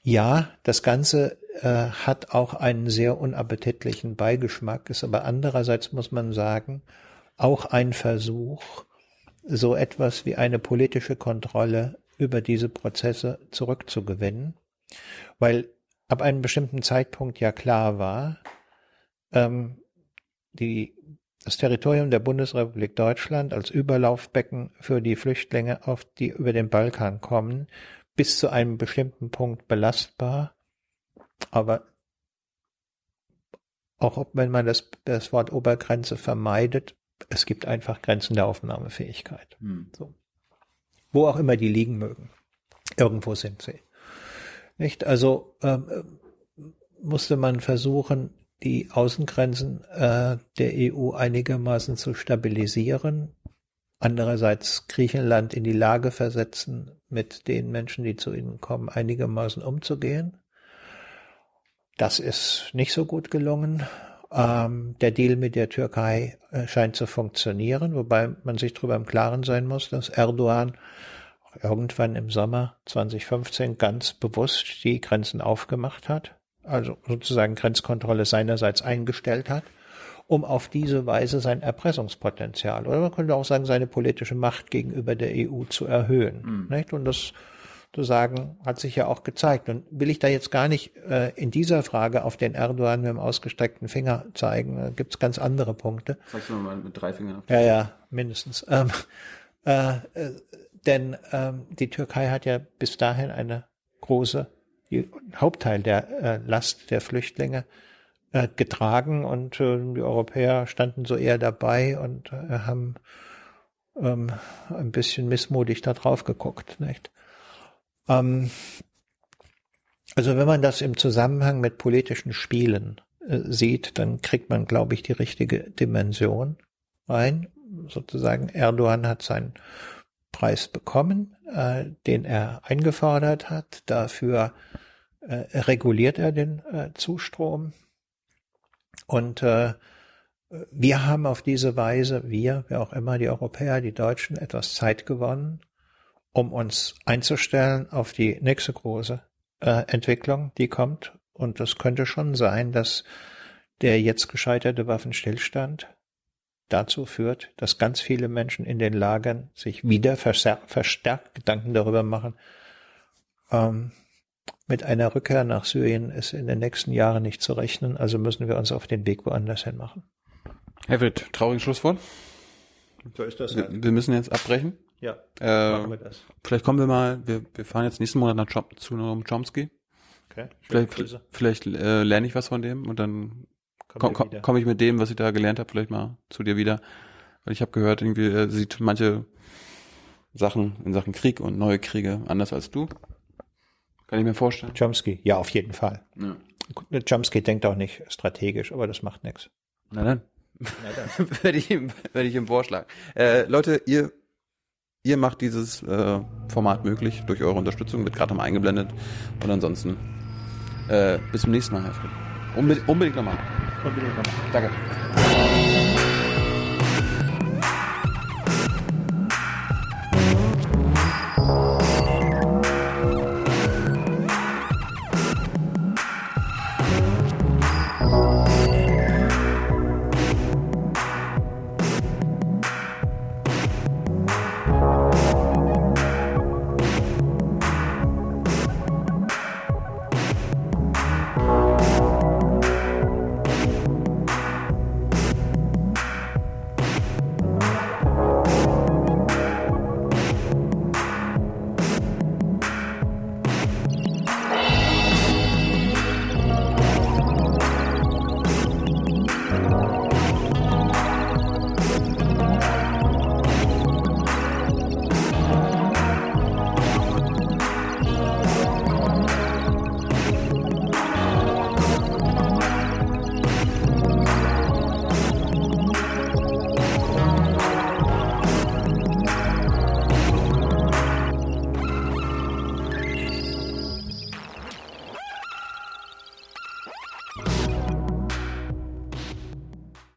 Ja, das Ganze äh, hat auch einen sehr unappetitlichen Beigeschmack, ist aber andererseits muss man sagen, auch ein Versuch, so etwas wie eine politische Kontrolle über diese Prozesse zurückzugewinnen, weil ab einem bestimmten Zeitpunkt ja klar war, ähm, die, das Territorium der Bundesrepublik Deutschland als Überlaufbecken für die Flüchtlinge, auf die über den Balkan kommen, bis zu einem bestimmten Punkt belastbar, aber auch wenn man das, das Wort Obergrenze vermeidet, es gibt einfach Grenzen der Aufnahmefähigkeit. Hm. So. Wo auch immer die liegen mögen. Irgendwo sind sie. Nicht? Also ähm, musste man versuchen, die Außengrenzen äh, der EU einigermaßen zu stabilisieren, andererseits Griechenland in die Lage versetzen, mit den Menschen, die zu ihnen kommen, einigermaßen umzugehen. Das ist nicht so gut gelungen. Ähm, der Deal mit der Türkei äh, scheint zu funktionieren, wobei man sich darüber im Klaren sein muss, dass Erdogan irgendwann im Sommer 2015 ganz bewusst die Grenzen aufgemacht hat, also sozusagen Grenzkontrolle seinerseits eingestellt hat um auf diese Weise sein Erpressungspotenzial oder man könnte auch sagen, seine politische Macht gegenüber der EU zu erhöhen. Mhm. Nicht? Und das zu sagen, hat sich ja auch gezeigt. Und will ich da jetzt gar nicht äh, in dieser Frage auf den Erdogan mit dem ausgestreckten Finger zeigen. Da gibt es ganz andere Punkte. Sagst du mal mit drei Fingern. Ja, ja, mindestens. Ähm, äh, äh, denn ähm, die Türkei hat ja bis dahin eine große, die Hauptteil der äh, Last der Flüchtlinge äh, getragen und äh, die Europäer standen so eher dabei und äh, haben ähm, ein bisschen missmutig da drauf geguckt. Nicht? Ähm, also wenn man das im Zusammenhang mit politischen Spielen äh, sieht, dann kriegt man, glaube ich, die richtige Dimension rein. Sozusagen Erdogan hat seinen Preis bekommen, äh, den er eingefordert hat. Dafür äh, reguliert er den äh, Zustrom und äh, wir haben auf diese Weise, wir, wer auch immer, die Europäer, die Deutschen, etwas Zeit gewonnen, um uns einzustellen auf die nächste große äh, Entwicklung, die kommt. Und es könnte schon sein, dass der jetzt gescheiterte Waffenstillstand dazu führt, dass ganz viele Menschen in den Lagern sich wieder verstärkt Gedanken darüber machen, ähm, mit einer Rückkehr nach Syrien ist in den nächsten Jahren nicht zu rechnen, also müssen wir uns auf den Weg woanders hin machen. Herr Witt, trauriges Schlusswort. So ist das Wir, wir müssen jetzt abbrechen. Ja, Äh, machen wir das. vielleicht kommen wir mal, wir, wir fahren jetzt nächsten Monat nach zu Noam Chomsky. Okay. Vielleicht, vielleicht äh, lerne ich was von dem und dann komme komm, komm ich mit dem, was ich da gelernt habe, vielleicht mal zu dir wieder. Weil ich habe gehört, irgendwie er sieht manche Sachen in Sachen Krieg und neue Kriege anders als du. Kann ich mir vorstellen. Chomsky, ja, auf jeden Fall. Ja. Chomsky denkt auch nicht strategisch, aber das macht nichts. Na dann. werde ich ihm, werde ich ihm vorschlagen. Äh, Leute, ihr, ihr macht dieses äh, Format möglich durch eure Unterstützung, wird gerade mal eingeblendet. Und ansonsten äh, bis zum nächsten Mal, Herr Fried. Unbedingt, unbedingt nochmal. Unbedingt nochmal. Danke.